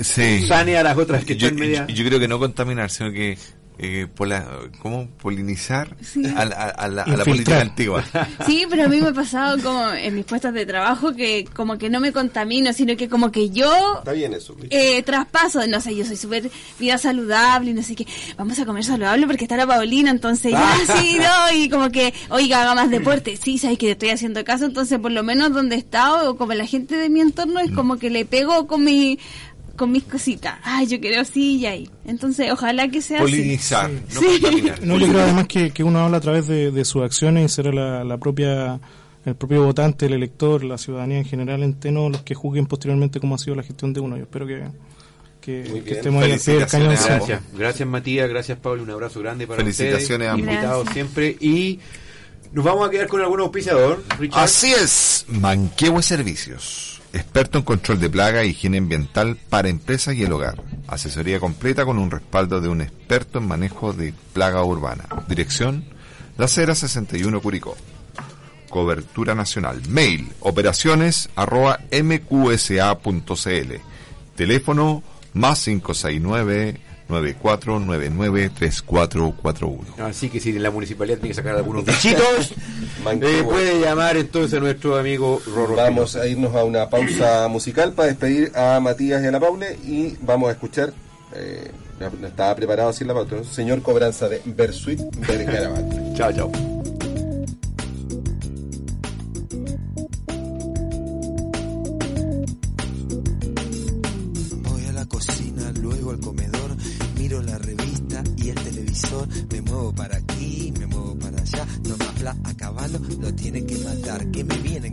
sí. sane a las otras que yo, están media... yo creo que no contaminar, sino que eh, pola- ¿cómo? polinizar a, la- a la, a la política antigua. Sí, pero a mí me ha pasado como en mis puestas de trabajo que como que no me contamino, sino que como que yo Está bien eso. eh, traspaso, no sé, yo soy súper vida saludable y no sé qué, vamos a comer saludable porque está la Paulina, entonces ya sí, no, y como que, oiga, haga más deporte, sí, sabes que te estoy haciendo caso, entonces por lo menos donde he estado, o como la gente de mi entorno, es como que le pego con mi con mis cositas, ay, yo quiero sí y ahí, entonces ojalá que sea así. Polinizar, no Sí. contaminar. No, yo creo además que, que uno habla a través de, de sus acciones y será la, la propia el propio votante, el elector, la ciudadanía en general en Teno los que juzguen posteriormente cómo ha sido la gestión de uno. Yo espero que, que, que estemos ahí al pie del cañón. Gracias, gracias Matías, gracias Pablo, un abrazo grande para Felicitaciones a ustedes, invitados siempre y nos vamos a quedar con algún auspiciador, Richard. Así es, Manquehue Servicios. Experto en control de plaga e higiene ambiental para empresas y el hogar. Asesoría completa con un respaldo de un experto en manejo de plaga urbana. Dirección, La Cera 61 Curicó. Cobertura nacional. Mail, operaciones arroba mqsa.cl. Teléfono más 569 9499 3441. Así que si la municipalidad tiene que sacar algunos bichitos, eh, puede llamar entonces a nuestro amigo Rorro. Vamos a irnos a una pausa musical para despedir a Matías y a la Paule y vamos a escuchar, eh, no no estaba preparado así la pauta, ¿no? Señor Cobranza de Bersuit Bergarabat. Chao, chao.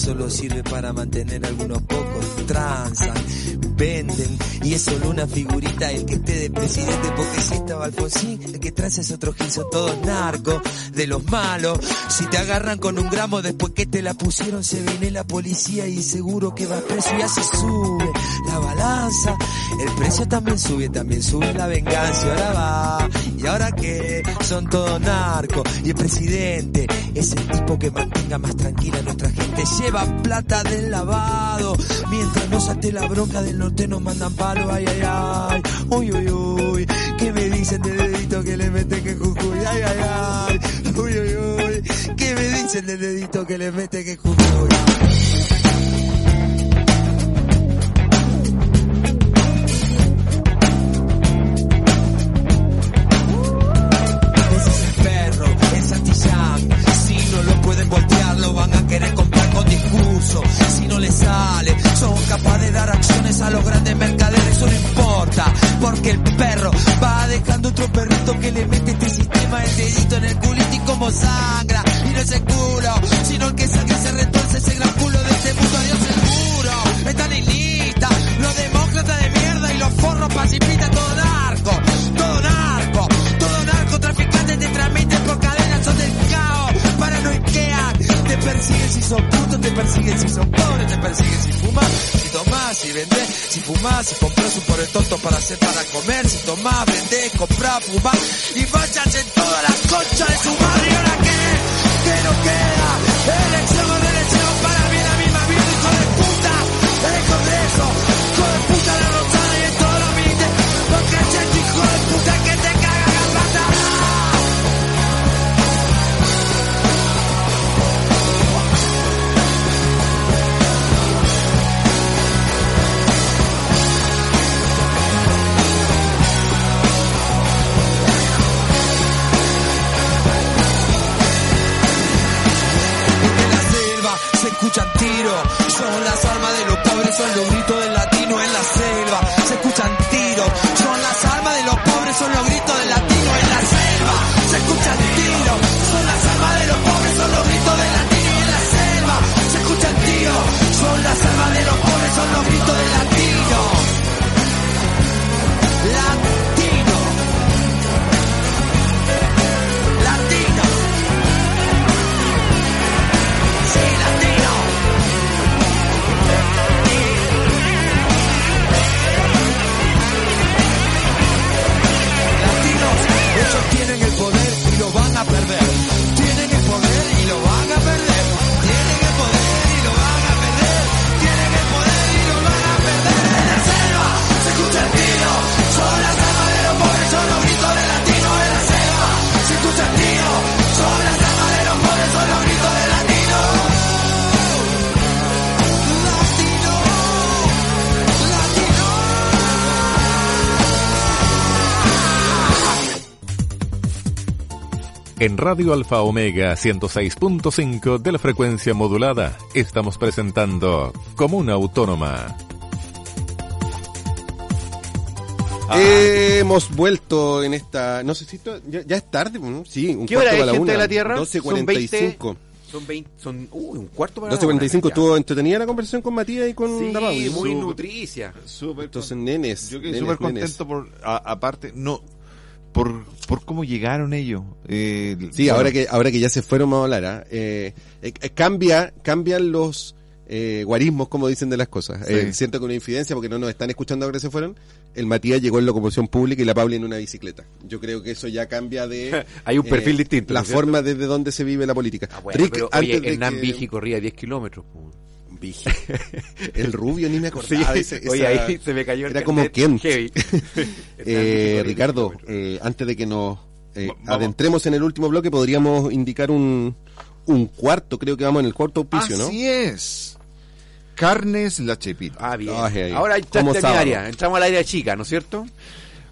Solo sirve para mantener algunos pocos. Transan, venden, y es solo una figurita el que esté de presidente, porque si estaba Alfonsín, el que trae es otro gil, son todos narcos, de los malos. Si te agarran con un gramo después que te la pusieron, se viene la policía y seguro que vas preso y así sube la balanza. El precio también sube, también sube la venganza, ahora va. ¿Y ahora qué? Son todos narcos. Y el presidente es el tipo que mantenga más tranquila a nuestra gente. Lleva plata del lavado. Mientras no salte la bronca del norte nos mandan palo. Ay, ay, ay. Uy, uy, uy. ¿Qué me dicen del dedito que le mete que Jujuy? Ay, ay, ay. Uy, uy, uy. ¿Qué me dicen del dedito que le mete que Jujuy? Sangra. Y no es el culo, sino el que sangra y se retorce ese gran culo de este mundo. Adiós seguro, están en lista. Los demócratas de mierda y los forros pacifistas, todo narco, todo narco, todo narcotraficantes te transmiten por cadenas, son del caos, paranoiquean, te persiguen si son putos, te persiguen si son pobres, te persiguen si tomás, si vendés, si fumás, si compras un pobre tonto para hacer para comer, si tomás, vendés, comprás, fumás, y vayas en todas las conchas de su madre, y ahora qué, que no queda, En Radio Alfa Omega 106.5 de la frecuencia modulada estamos presentando Comuna Autónoma. Hemos vuelto en esta. No sé si esto. Ya, ya es tarde, ¿no? Sí, un ¿Qué hora cuarto es, para la gente una. de la Tierra? 12.45. Son 20, son uy, un cuarto para la 12.45 una, ya. estuvo entretenida la conversación con Matías y con Sí, muy Su- nutricia. Súper Entonces, nenes. Yo quedé nenes, súper nenes. contento por, a- aparte, no, por, por cómo llegaron ellos. Eh, Sí, bueno, ahora que ahora que ya se fueron vamos a hablar. ¿ah? Eh, eh, eh, cambia, cambian los eh, guarismos, como dicen de las cosas. Sí. Eh, siento que una infidencia porque no nos están escuchando ahora que se fueron. El Matías llegó en locomoción pública y la Pauli en una bicicleta. Yo creo que eso ya cambia de... Hay un perfil distinto, La forma desde donde se vive la política. Ah, bueno, Rick, pero, antes oye, de Hernán que- Vigi corría 10 kilómetros. El rubio ni me acordaba. Sí, ese- oye, esa- ahí se me cayó el Era como Kent. heavy. Eh, Ricardo, corría 10 kilómetros. eh, antes de que nos eh, adentremos en el último bloque, podríamos indicar un, un cuarto, creo que vamos en el cuarto auspicio, ¿no? Así es. Carnes La Chepita. Ah, bien. Ahora entraste mi sábado. área. Entramos al área chica, ¿no es cierto?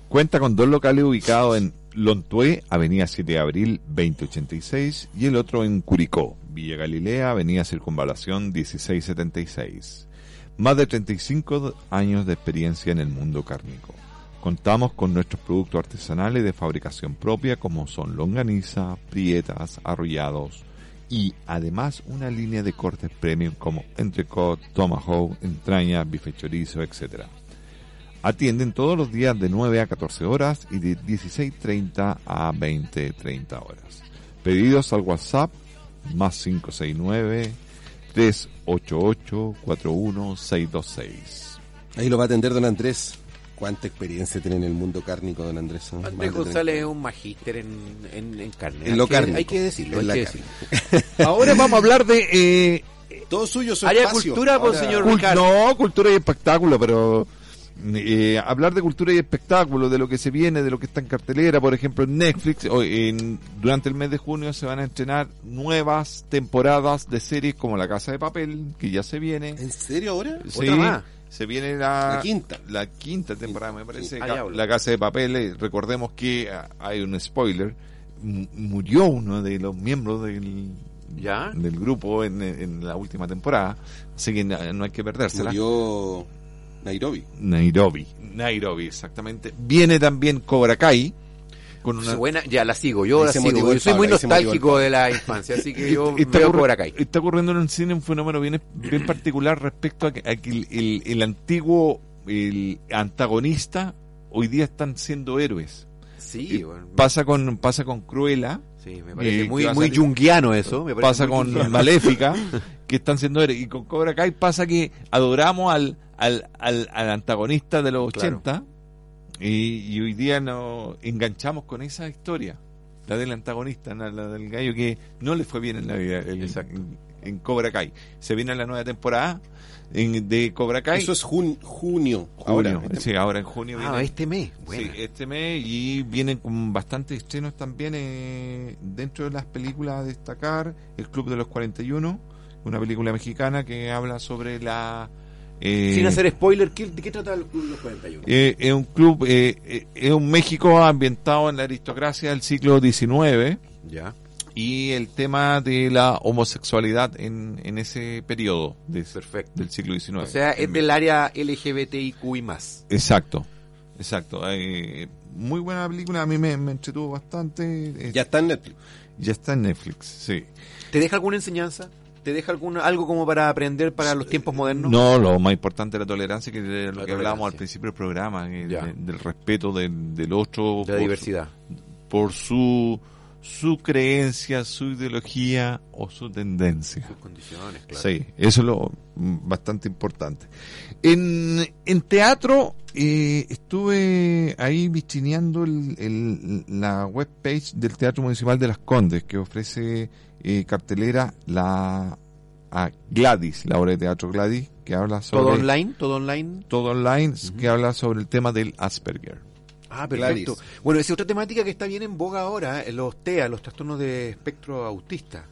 Cuenta con dos locales ubicados en Lontué, Avenida 7 de Abril 2086 y el otro en Curicó, Villa Galilea, Avenida Circunvalación 1676. Más de 35 años de experiencia en el mundo cárnico. Contamos con nuestros productos artesanales de fabricación propia como son longaniza, prietas, arrollados y además una línea de cortes premium como entrecot, tomahawk, entraña, bife chorizo, etc. Atienden todos los días de 9 a 14 horas y de 16.30 a 20.30 horas. Pedidos al WhatsApp más 569 388 41626. Ahí lo va a atender don Andrés. ¿Cuánta experiencia tiene en el mundo cárnico don Andrés? Más Andrés González es 30. un magíster en, en, en carne. En Hay lo que- cárnico. Hay que decirlo, En la hay que carne. decirlo. Ahora vamos a hablar de... eh, Todo suyo, su Área espacio. cultura, pues, señor Ricardo. no, cultura y espectáculo, pero eh, hablar de cultura y espectáculo, de lo que se viene, de lo que está en cartelera, por ejemplo en Netflix, en, durante el mes de junio se van a estrenar nuevas temporadas de series como La Casa de Papel, que ya se viene. ¿En serio ahora? ¿Otra más? Se viene la, La quinta. La quinta temporada, me parece. Sí. Ca- la Casa de Papel, eh, recordemos que ah, hay un spoiler. mu- Murió uno de los miembros del, ¿Ya? del grupo en, en la última temporada, así que na- no hay que perdérsela. Murió Nairobi. Nairobi, Nairobi, exactamente. Viene también Cobra Kai, con una... Buena, ya la sigo, yo la sigo. Yo soy Pablo, muy nostálgico de la infancia, así que yo está, veo Cobra Kai. está ocurriendo en el cine un fenómeno bien, bien particular respecto a que, a que el, el- el antiguo el antagonista hoy día están siendo héroes. Sí, bueno, Pasa con pasa con Cruella, sí, me parece eh, muy, muy junguiano eso. Me parece pasa con. Maléfica, que están siendo héroes. Y con Cobra Kai pasa que adoramos al, al, al, al antagonista de los Claro. 80 y, y hoy día nos enganchamos con esa historia. La del antagonista, la, la del gallo que no le fue bien en la vida el- en, en Cobra Kai. Se viene la nueva temporada en- de Cobra Kai. Eso es jun- junio. junio. Ahora, este- sí, ahora en junio Ah, viene. este mes. Buena. Sí, este mes y vienen con bastantes estrenos también eh, dentro de las películas a destacar El Club de los 41, una película mexicana que habla sobre la... eh, Sin hacer spoiler, ¿qué- ¿de qué trata el Club de los 41? eh, es un club, eh, eh, es un México ambientado en la aristocracia del siglo XIX ya. y el tema de la homosexualidad en, en ese periodo de- Perfecto. del siglo XIX. O sea, es del área LGBTIQ y más. Exacto, exacto. Eh, muy buena película, a mí me, me entretuvo bastante. Ya está en Netflix. ya está en Netflix, sí. ¿Te deja alguna enseñanza? ¿Te deja alguna, algo como para aprender para los tiempos modernos? No, lo más importante es la tolerancia, que es lo La que hablábamos al principio del programa, de- del respeto del, del otro, De la por, diversidad. por su, su creencia, su ideología o su tendencia. Sus condiciones, claro. Sí, eso es lo mm, bastante importante. En, en teatro eh, estuve ahí vitrineando el, el- la webpage del Teatro Municipal de Las Condes que ofrece eh, cartelera la a Gladys, la obra de teatro Gladys, que habla sobre ¿Todo online? ¿Todo online? todo online, que habla sobre el tema del Asperger. Ah, perfecto. Gladys. Bueno, esa es otra temática que está bien en boga ahora, eh, los TEA, los trastornos de espectro autista,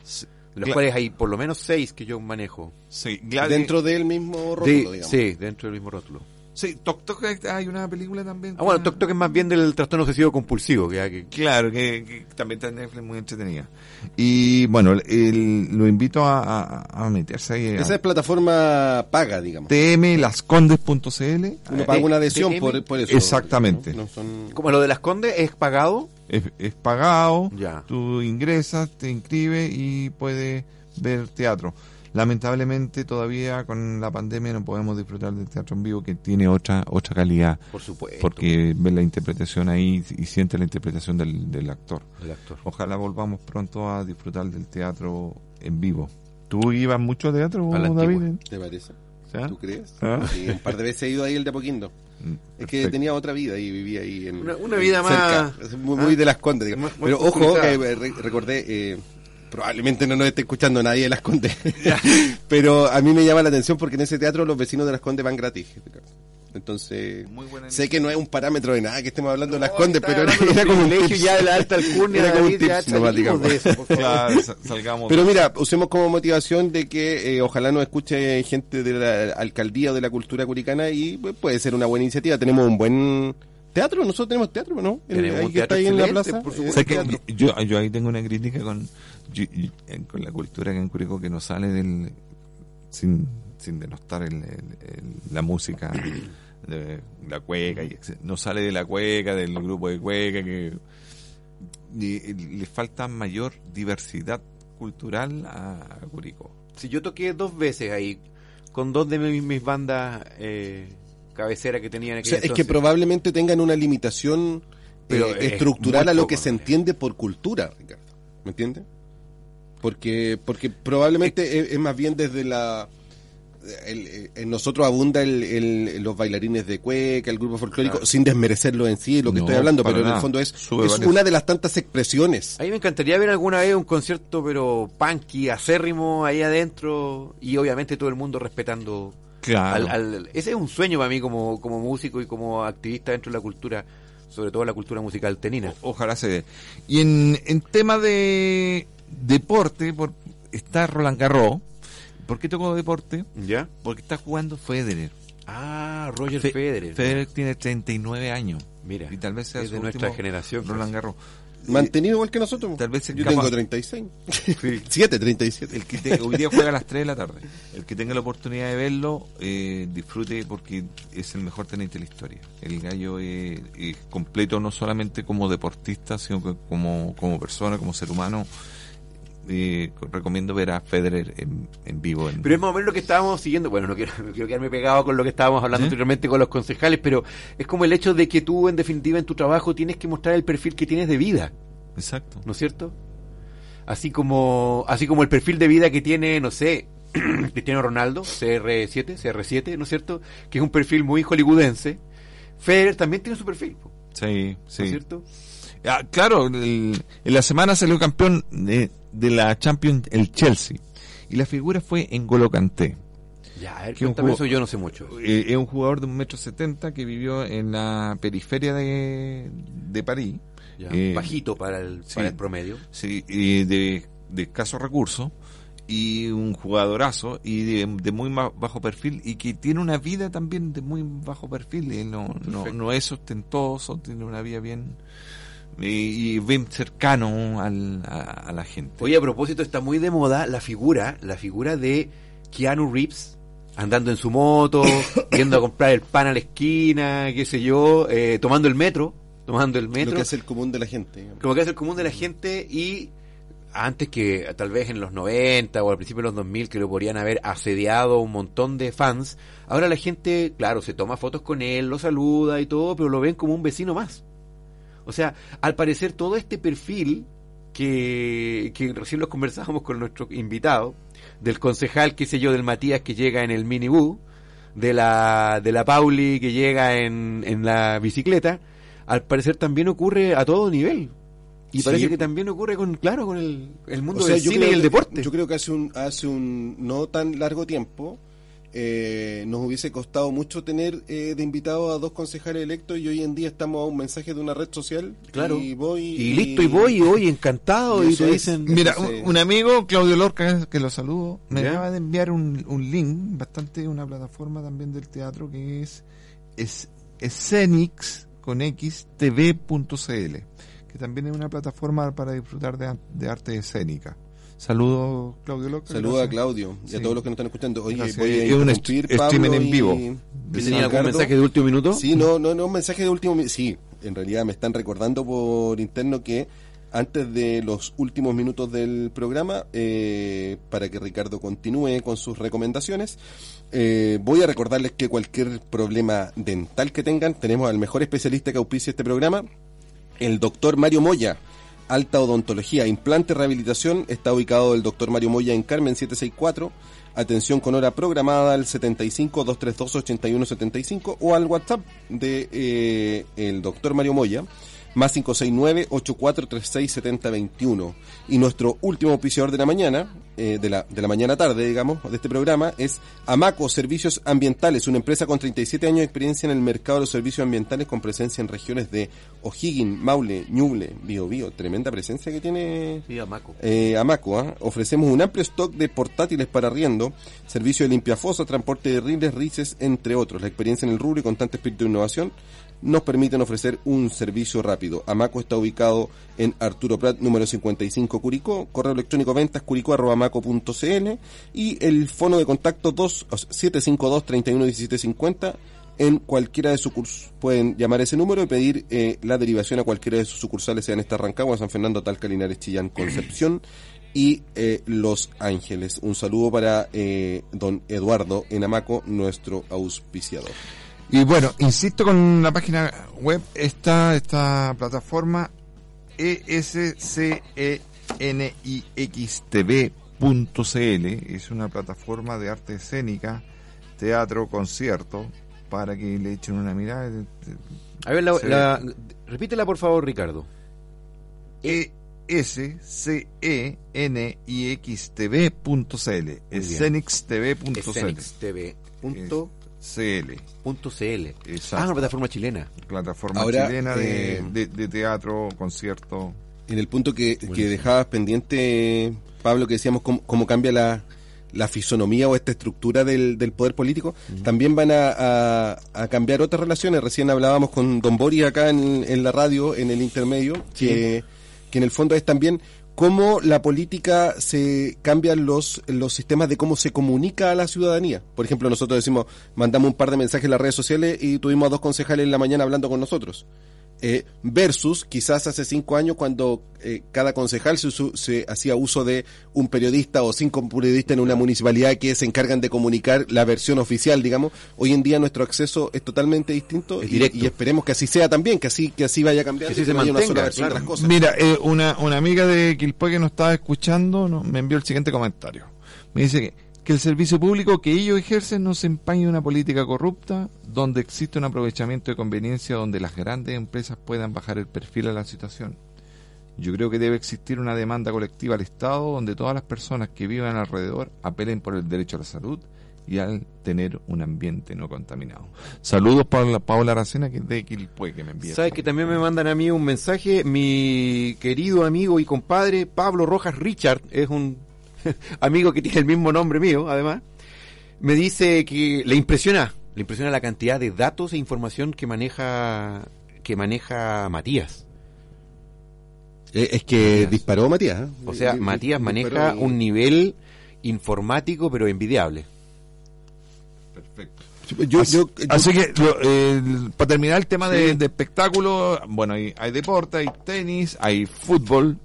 de los Gla- cuales hay por lo menos seis que yo manejo. Sí, Gladys. Dentro del mismo rótulo, De- digamos. sí, dentro del mismo rótulo. Sí, Tok Tok hay una película también. Ah, bueno, Tok Tok es más bien del trastorno obsesivo compulsivo, que, que- Claro, que, que también está en Netflix muy entretenida. Y bueno, el- lo invito a, a- a meterse ahí a Esa es plataforma paga, digamos. tmlascondes.cl. Uno paga una adhesión por, por eso. Exactamente. No, No son... como lo de las Condes es pagado. Es, es pagado, Ya. tú ingresas, te inscribes y puedes ver teatro. Lamentablemente todavía con la pandemia no podemos disfrutar del teatro en vivo que tiene otra otra calidad Por supuesto. porque ves la interpretación ahí y sientes la interpretación del, del actor. El actor. Ojalá volvamos pronto a disfrutar del teatro en vivo. ¿Tú ibas mucho a teatro, A la David? antigua. ¿Te parece? ¿Ah? ¿Tú crees? ¿Ah? Sí, un par de veces he ido ahí el de Apoquindo. Mm, Es que tenía otra vida y vivía ahí en Una- una vida cerca. más- muy, muy ¿Ah? de las Condes digamos. Más- más pero ojo que eh, re- recordé eh, probablemente no nos esté escuchando nadie de las Condes pero a mí me llama la atención porque en ese teatro los vecinos de las Condes van gratis entonces Muy buena sé que no es un parámetro de nada que estemos hablando de las Condes pero era, como un tips. ya de la alta alcurnia, Era como un tips nomás, salimos digamos. de eso. Claro, sa- salgamos. Pero mira, usemos como motivación de que eh, ojalá nos escuche gente de la alcaldía o de la cultura curicana y pues, puede ser una buena iniciativa. Tenemos un buen teatro, nosotros tenemos teatro, ¿no? El- Tenemos ahí un que está teatro ahí en la plaza. por eh, supuesto. Teatro. yo, yo ahí tengo una crítica con, yo- con la cultura que en Curicó que no sale del sin, sin denostar el- el- el- la música de la cueca y no sale de la cueca del grupo de cueca que y- y le falta mayor diversidad cultural a, a Curicó Si yo toqué dos veces ahí, con dos de mis, mis bandas eh, cabeceras que tenían O sea, es que probablemente tengan una limitación Pero eh, es estructural a lo poco, que se entiende por cultura, Ricardo. ¿Me entiendes? Porque, porque probablemente es, es más bien desde la... el- eh, en nosotros abunda el, el- los bailarines de cueca, el grupo folclórico, Claro. sin desmerecerlo en sí, lo que No, estoy hablando, pero en el fondo es, Sube es varios. una de las tantas expresiones. A mí me encantaría ver alguna vez un concierto, pero punky, acérrimo, ahí adentro, y obviamente todo el mundo respetando. Claro al- al- ese es un sueño para mí como, como músico y como activista dentro de la cultura, sobre todo la cultura musical tenina. O- ojalá se dé. Y en, en tema de deporte, por, está Roland Garros. ¿Por qué tocó deporte? ¿Ya? Porque está jugando Federer. Ah, Roger Fe- Federer. Federer tiene 39 años. Mira, Y tal vez sea es de nuestra generación. Roland Garros. Mantenido igual que nosotros. Tal vez Yo escapa- tengo 36. 7, 37. El que te- hoy día juega a las 3 de la tarde. El que tenga la oportunidad de verlo, eh, disfrute porque es el mejor tenente de la historia. El gallo es, es completo no solamente como deportista, sino que como, como persona, como ser humano. Eh, recomiendo ver a Federer en, en vivo. En, Pero es más o menos lo que estábamos siguiendo. Bueno, no quiero, no quiero quedarme pegado con lo que estábamos hablando ¿Sí? anteriormente con los concejales, pero es como el hecho de que tú, en definitiva, en tu trabajo tienes que mostrar el perfil que tienes de vida, Exacto. ¿no es cierto? Así como, así como el perfil de vida que tiene, no sé, Cristiano Ronaldo, CR7, CR7, ¿no es cierto? Que es un perfil muy hollywoodense. Federer también tiene su perfil, po, Sí, ¿no sí. es cierto? Ah, claro, el- en la semana salió campeón de, de la Champions el Chelsea. Y la figura fue en Golo Kanté. Ya, a ver, Que un eso, yo no sé mucho. Eh, es un jugador de un metro setenta que vivió en la periferia de, de París. Ya, Eh, bajito para el, sí. para el promedio. Sí, y de, de escasos recursos y un jugadorazo y de, de muy bajo perfil y que tiene una vida también de muy bajo perfil. Él no, no, no es ostentoso, tiene una vida bien y, y bien cercano al, a, a la gente. Oye, a propósito, está muy de moda la figura, la figura de Keanu Reeves andando en su moto, yendo a comprar el pan a la esquina, qué sé yo, eh, tomando el metro, tomando el Lo metro, que es el común de la gente. digamos. como que es el común de la gente y antes que tal vez en los 90 o al principio de los 2000 que lo podrían haber asediado un montón de fans, ahora la gente, claro, se toma fotos con él, lo saluda y todo, pero lo ven como un vecino más. O sea, al parecer todo este perfil que, que recién los conversábamos con nuestro invitado, del concejal, qué sé yo, del Matías que llega en el minibús, de la, de la Pauli que llega en, en la bicicleta, al parecer también ocurre a todo nivel. Y Sí. parece que también ocurre con, claro, con el, el mundo O sea, del yo cine y creo el que- deporte. Yo creo que hace un, hace un no tan largo tiempo eh, nos hubiese costado mucho tener eh, de invitado a dos concejales electos y hoy en día estamos a un mensaje de una red social Claro. y voy y listo, y voy, y voy encantado, y te es. dicen... Mira, Entonces- un, un amigo, Claudio Lorca, que lo saludo, me ¿Ya? acaba de enviar un, un link, bastante una plataforma también del teatro que es, es Escenix con X TV.cl, que también es una plataforma para disfrutar de, de arte escénica. Saludos, Claudio Lorca. Saludos a. Claudio y a todos los que nos están escuchando. Oye, Gracias. voy a Es un streaming Pablo en vivo. y- ¿Y y tenía algún mensaje de último minuto? Sí, no, no, no, un mensaje de último mi- Sí, en realidad me están recordando por interno que antes de los últimos minutos del programa, eh, para que Ricardo continúe con sus recomendaciones, eh, voy a recordarles que cualquier problema dental que tengan, tenemos al mejor especialista que auspicia este programa, el doctor Mario Moya. Alta Odontología, Implante Rehabilitación, está ubicado el doctor Mario Moya en Carmen 764. Atención con hora programada al 75 232 8175 o al WhatsApp de eh, el doctor Mario Moya, más 569 8436 7021. Y nuestro último auspiciador de la mañana, eh, de, la, de la mañana tarde, digamos, de este programa, es Amaco Servicios Ambientales, una empresa con 37 años de experiencia en el mercado de los servicios ambientales con presencia en regiones de O'Higgins, Maule, Ñuble, Biobío. Tremenda presencia que tiene Sí, Amaco. eh, Amaco. ¿ah? Ofrecemos un amplio stock de portátiles para arriendo, servicio de limpiafosa, transporte de riles, rices, entre otros. La experiencia en el rubro y constante espíritu de innovación nos permiten ofrecer un servicio rápido. Amaco está ubicado en Arturo Prat, número 55 Curicó, correo electrónico ventas curicó.amaco.cl y el fono de contacto 2 o sea, 752-311750 en cualquiera de sus cursos. Pueden llamar ese número y pedir eh, la derivación a cualquiera de sus sucursales, sean esta Rancagua, San Fernando, Talca, Linares, Chillán, Concepción y eh, Los Ángeles. Un saludo para eh, don Eduardo Enamaco, nuestro auspiciador. Y bueno, insisto con la página web, está esta plataforma E escenixtv.cl, es una plataforma de arte escénica, teatro, concierto, para que le echen una mirada. A ver, la, la- repítela por favor, Ricardo. E S-C-E-N-I-X-T-V.cl, escenixtv.cl. CL, Exacto. Ah, una plataforma chilena. plataforma Ahora, chilena de, eh, de- de teatro, concierto. En el punto que, que dejabas pendiente, Pablo, que decíamos cómo, cómo cambia la, la fisonomía o esta estructura del, del poder político, también van a, a- a cambiar otras relaciones. Recién hablábamos con Don Boris acá en, en la radio, en el intermedio, que, que en el fondo es también cómo la política se cambian los, los sistemas de cómo se comunica a la ciudadanía. Por ejemplo, nosotros decimos, mandamos un par de mensajes en las redes sociales y tuvimos a dos concejales en la mañana hablando con nosotros. Eh, versus quizás hace cinco años cuando eh, cada concejal se, usu- se hacía uso de un periodista o cinco periodistas en una municipalidad que se encargan de comunicar la versión oficial, digamos. Hoy en día nuestro acceso es totalmente distinto Es y, directo. y esperemos que así sea también, que así que así vaya cambiando, Que así y se no haya una mantenga, sola versión de claro. las cosas. Mira, eh, una, una amiga de Quilpue que nos estaba escuchando no- me envió el siguiente comentario. Me dice que, que el servicio público que ellos ejercen no se empañe en una política corrupta donde existe un aprovechamiento de conveniencia donde las grandes empresas puedan bajar el perfil a la situación. Yo creo que debe existir una demanda colectiva al Estado donde todas las personas que vivan alrededor apelen por el derecho a la salud y al tener un ambiente no contaminado. Saludos para Paula Aracena, que es de Quilpue, que me envía. Sabes que también me mandan a mí un mensaje. Mi querido amigo y compadre Pablo Rojas Richard es un amigo que tiene el mismo nombre mío, además. Me dice que le impresiona, le impresiona la cantidad de datos e información que maneja que maneja Matías. Eh, es que Matías. disparó Matías. ¿eh? O sea, Matías maneja disparó un nivel informático pero envidiable. Perfecto. Yo, así, yo- así que, lo- el- para terminar el tema de, Sí. de espectáculo, bueno, hay, hay deporte, hay tenis, hay fútbol.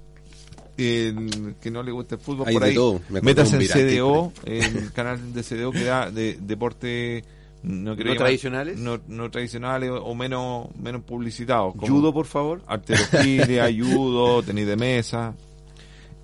El que no le gusta el fútbol, Hay por ahí, todo. Me acuerdo métase de en que CDO, el canal de CDO que da de deporte no, ¿No tradicionales? no, no tradicionales o, menos menos publicitados como Judo, por favor. arterofilia, judo, tenis de mesa.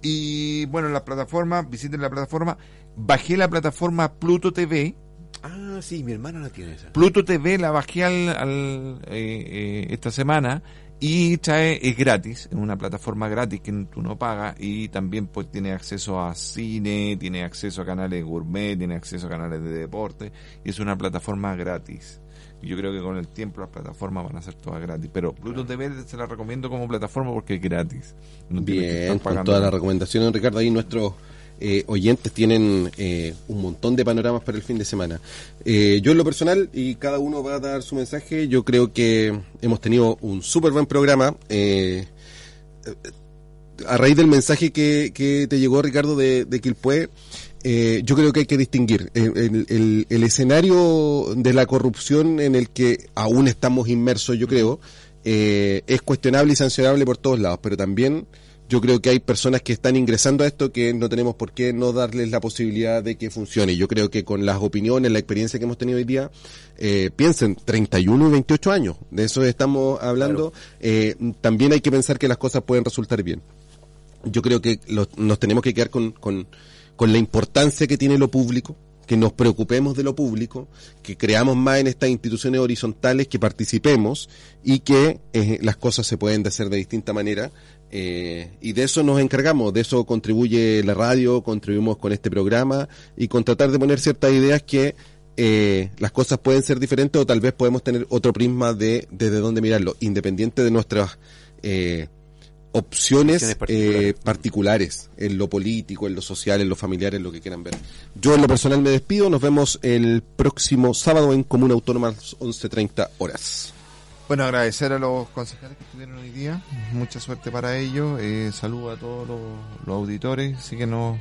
Y bueno, la plataforma, visiten la plataforma. Bajé la plataforma Pluto TV. Ah, sí, mi hermano la tiene esa. Pluto TV la bajé al, al, eh, eh, esta semana y trae, es gratis, es una plataforma gratis que tú no pagas y también pues tiene acceso a cine, tiene acceso a canales gourmet, tiene acceso a canales de deporte y es una plataforma gratis. Yo creo que con el tiempo las plataformas van a ser todas gratis, pero Pluto TV se la recomiendo como plataforma porque es gratis. No que Bien, con todas las recomendaciones, Ricardo. Ahí nuestros eh, oyentes tienen eh, un montón de panoramas para el fin de semana. Eh, yo en lo personal, y cada uno va a dar su mensaje, yo creo que hemos tenido un súper buen programa. Eh, a raíz del mensaje que, que te llegó, Ricardo, de, de Quilpué, eh, yo creo que hay que distinguir eh, el, el- el escenario de la corrupción en el que aún estamos inmersos, yo creo, eh, es cuestionable y sancionable por todos lados, pero también yo creo que hay personas que están ingresando a esto que no tenemos por qué no darles la posibilidad de que funcione. Yo creo que con las opiniones, la experiencia que hemos tenido hoy día, eh, piensen, 31 y 28 años, de eso estamos hablando, eh, también hay que pensar que las cosas pueden resultar bien yo creo que nos tenemos que quedar con, con, con la importancia que tiene lo público, que nos preocupemos de lo público, que creamos más en estas instituciones horizontales, que participemos y que eh, las cosas se pueden hacer de distinta manera Eh, y de eso nos encargamos, de eso contribuye la radio, contribuimos con este programa y con tratar de poner ciertas ideas que eh, las cosas pueden ser diferentes o tal vez podemos tener otro prisma de desde dónde mirarlo, independiente de nuestras eh, opciones Opciones particulares. eh, particulares en lo político, en lo social, en lo familiar, en lo que quieran ver. Yo en lo personal me despido, nos vemos el próximo sábado en Comuna Autónoma a las 11.30 horas. Bueno, agradecer a los concejales que estuvieron hoy día. Mucha suerte para ellos. Eh, saludo a todos los, los auditores. Síguenos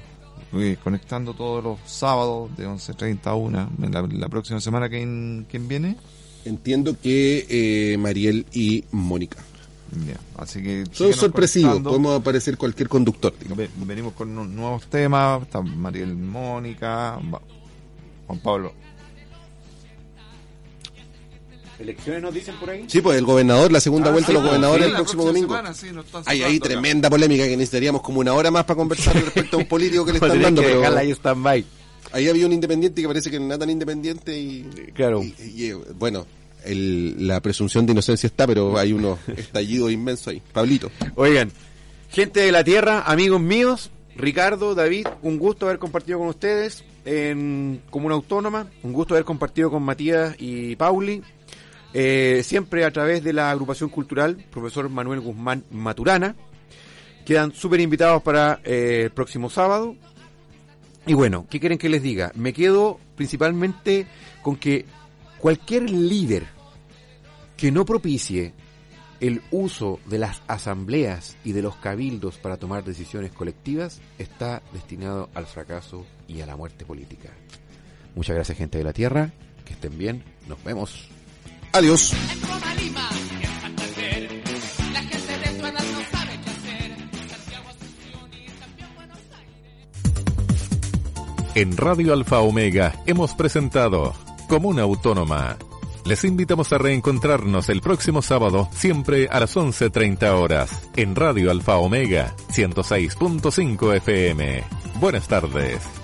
eh, conectando todos los sábados de 11.30 a 1. En La, la próxima semana, ¿quién, quién viene? Entiendo que eh, Mariel y Mónica. Ya, Así que. Son sorpresivos, podemos aparecer cualquier conductor. digamos. Venimos con nu- nuevos temas. Está Mariel Mónica, Juan Pablo. ¿Elecciones nos dicen por ahí? Sí, pues el gobernador, la segunda Ah, vuelta sí, de los pues, gobernadores sí, el próximo domingo. semana, sí, están Hay ahí acá. tremenda polémica que necesitaríamos como una hora más para conversar respecto a un político que le están Tenés dando, que pero dejarla ahí stand-by. ahí había un independiente que parece que no era tan independiente y, Claro. y- y, eh, bueno, el- la presunción de inocencia está, pero hay unos estallidos inmensos ahí. Pablito. Oigan, gente de la tierra, amigos míos, Ricardo, David, un gusto haber compartido con ustedes en Comuna Autónoma, un gusto haber compartido con Matías y Pauli, eh, siempre a través de la agrupación cultural, profesor Manuel Guzmán Maturana. Quedan súper invitados para eh, el próximo sábado. Y bueno, ¿qué quieren que les diga? Me quedo principalmente con que cualquier líder que no propicie el uso de las asambleas y de los cabildos para tomar decisiones colectivas está destinado al fracaso y a la muerte política. Muchas gracias gente de la Tierra, que estén bien, nos vemos. Adiós. En Radio Alfa Omega hemos presentado Comuna Autónoma. Les invitamos a reencontrarnos el próximo sábado, siempre a las 11.30 horas, en Radio Alfa Omega 106.5 FM. Buenas tardes.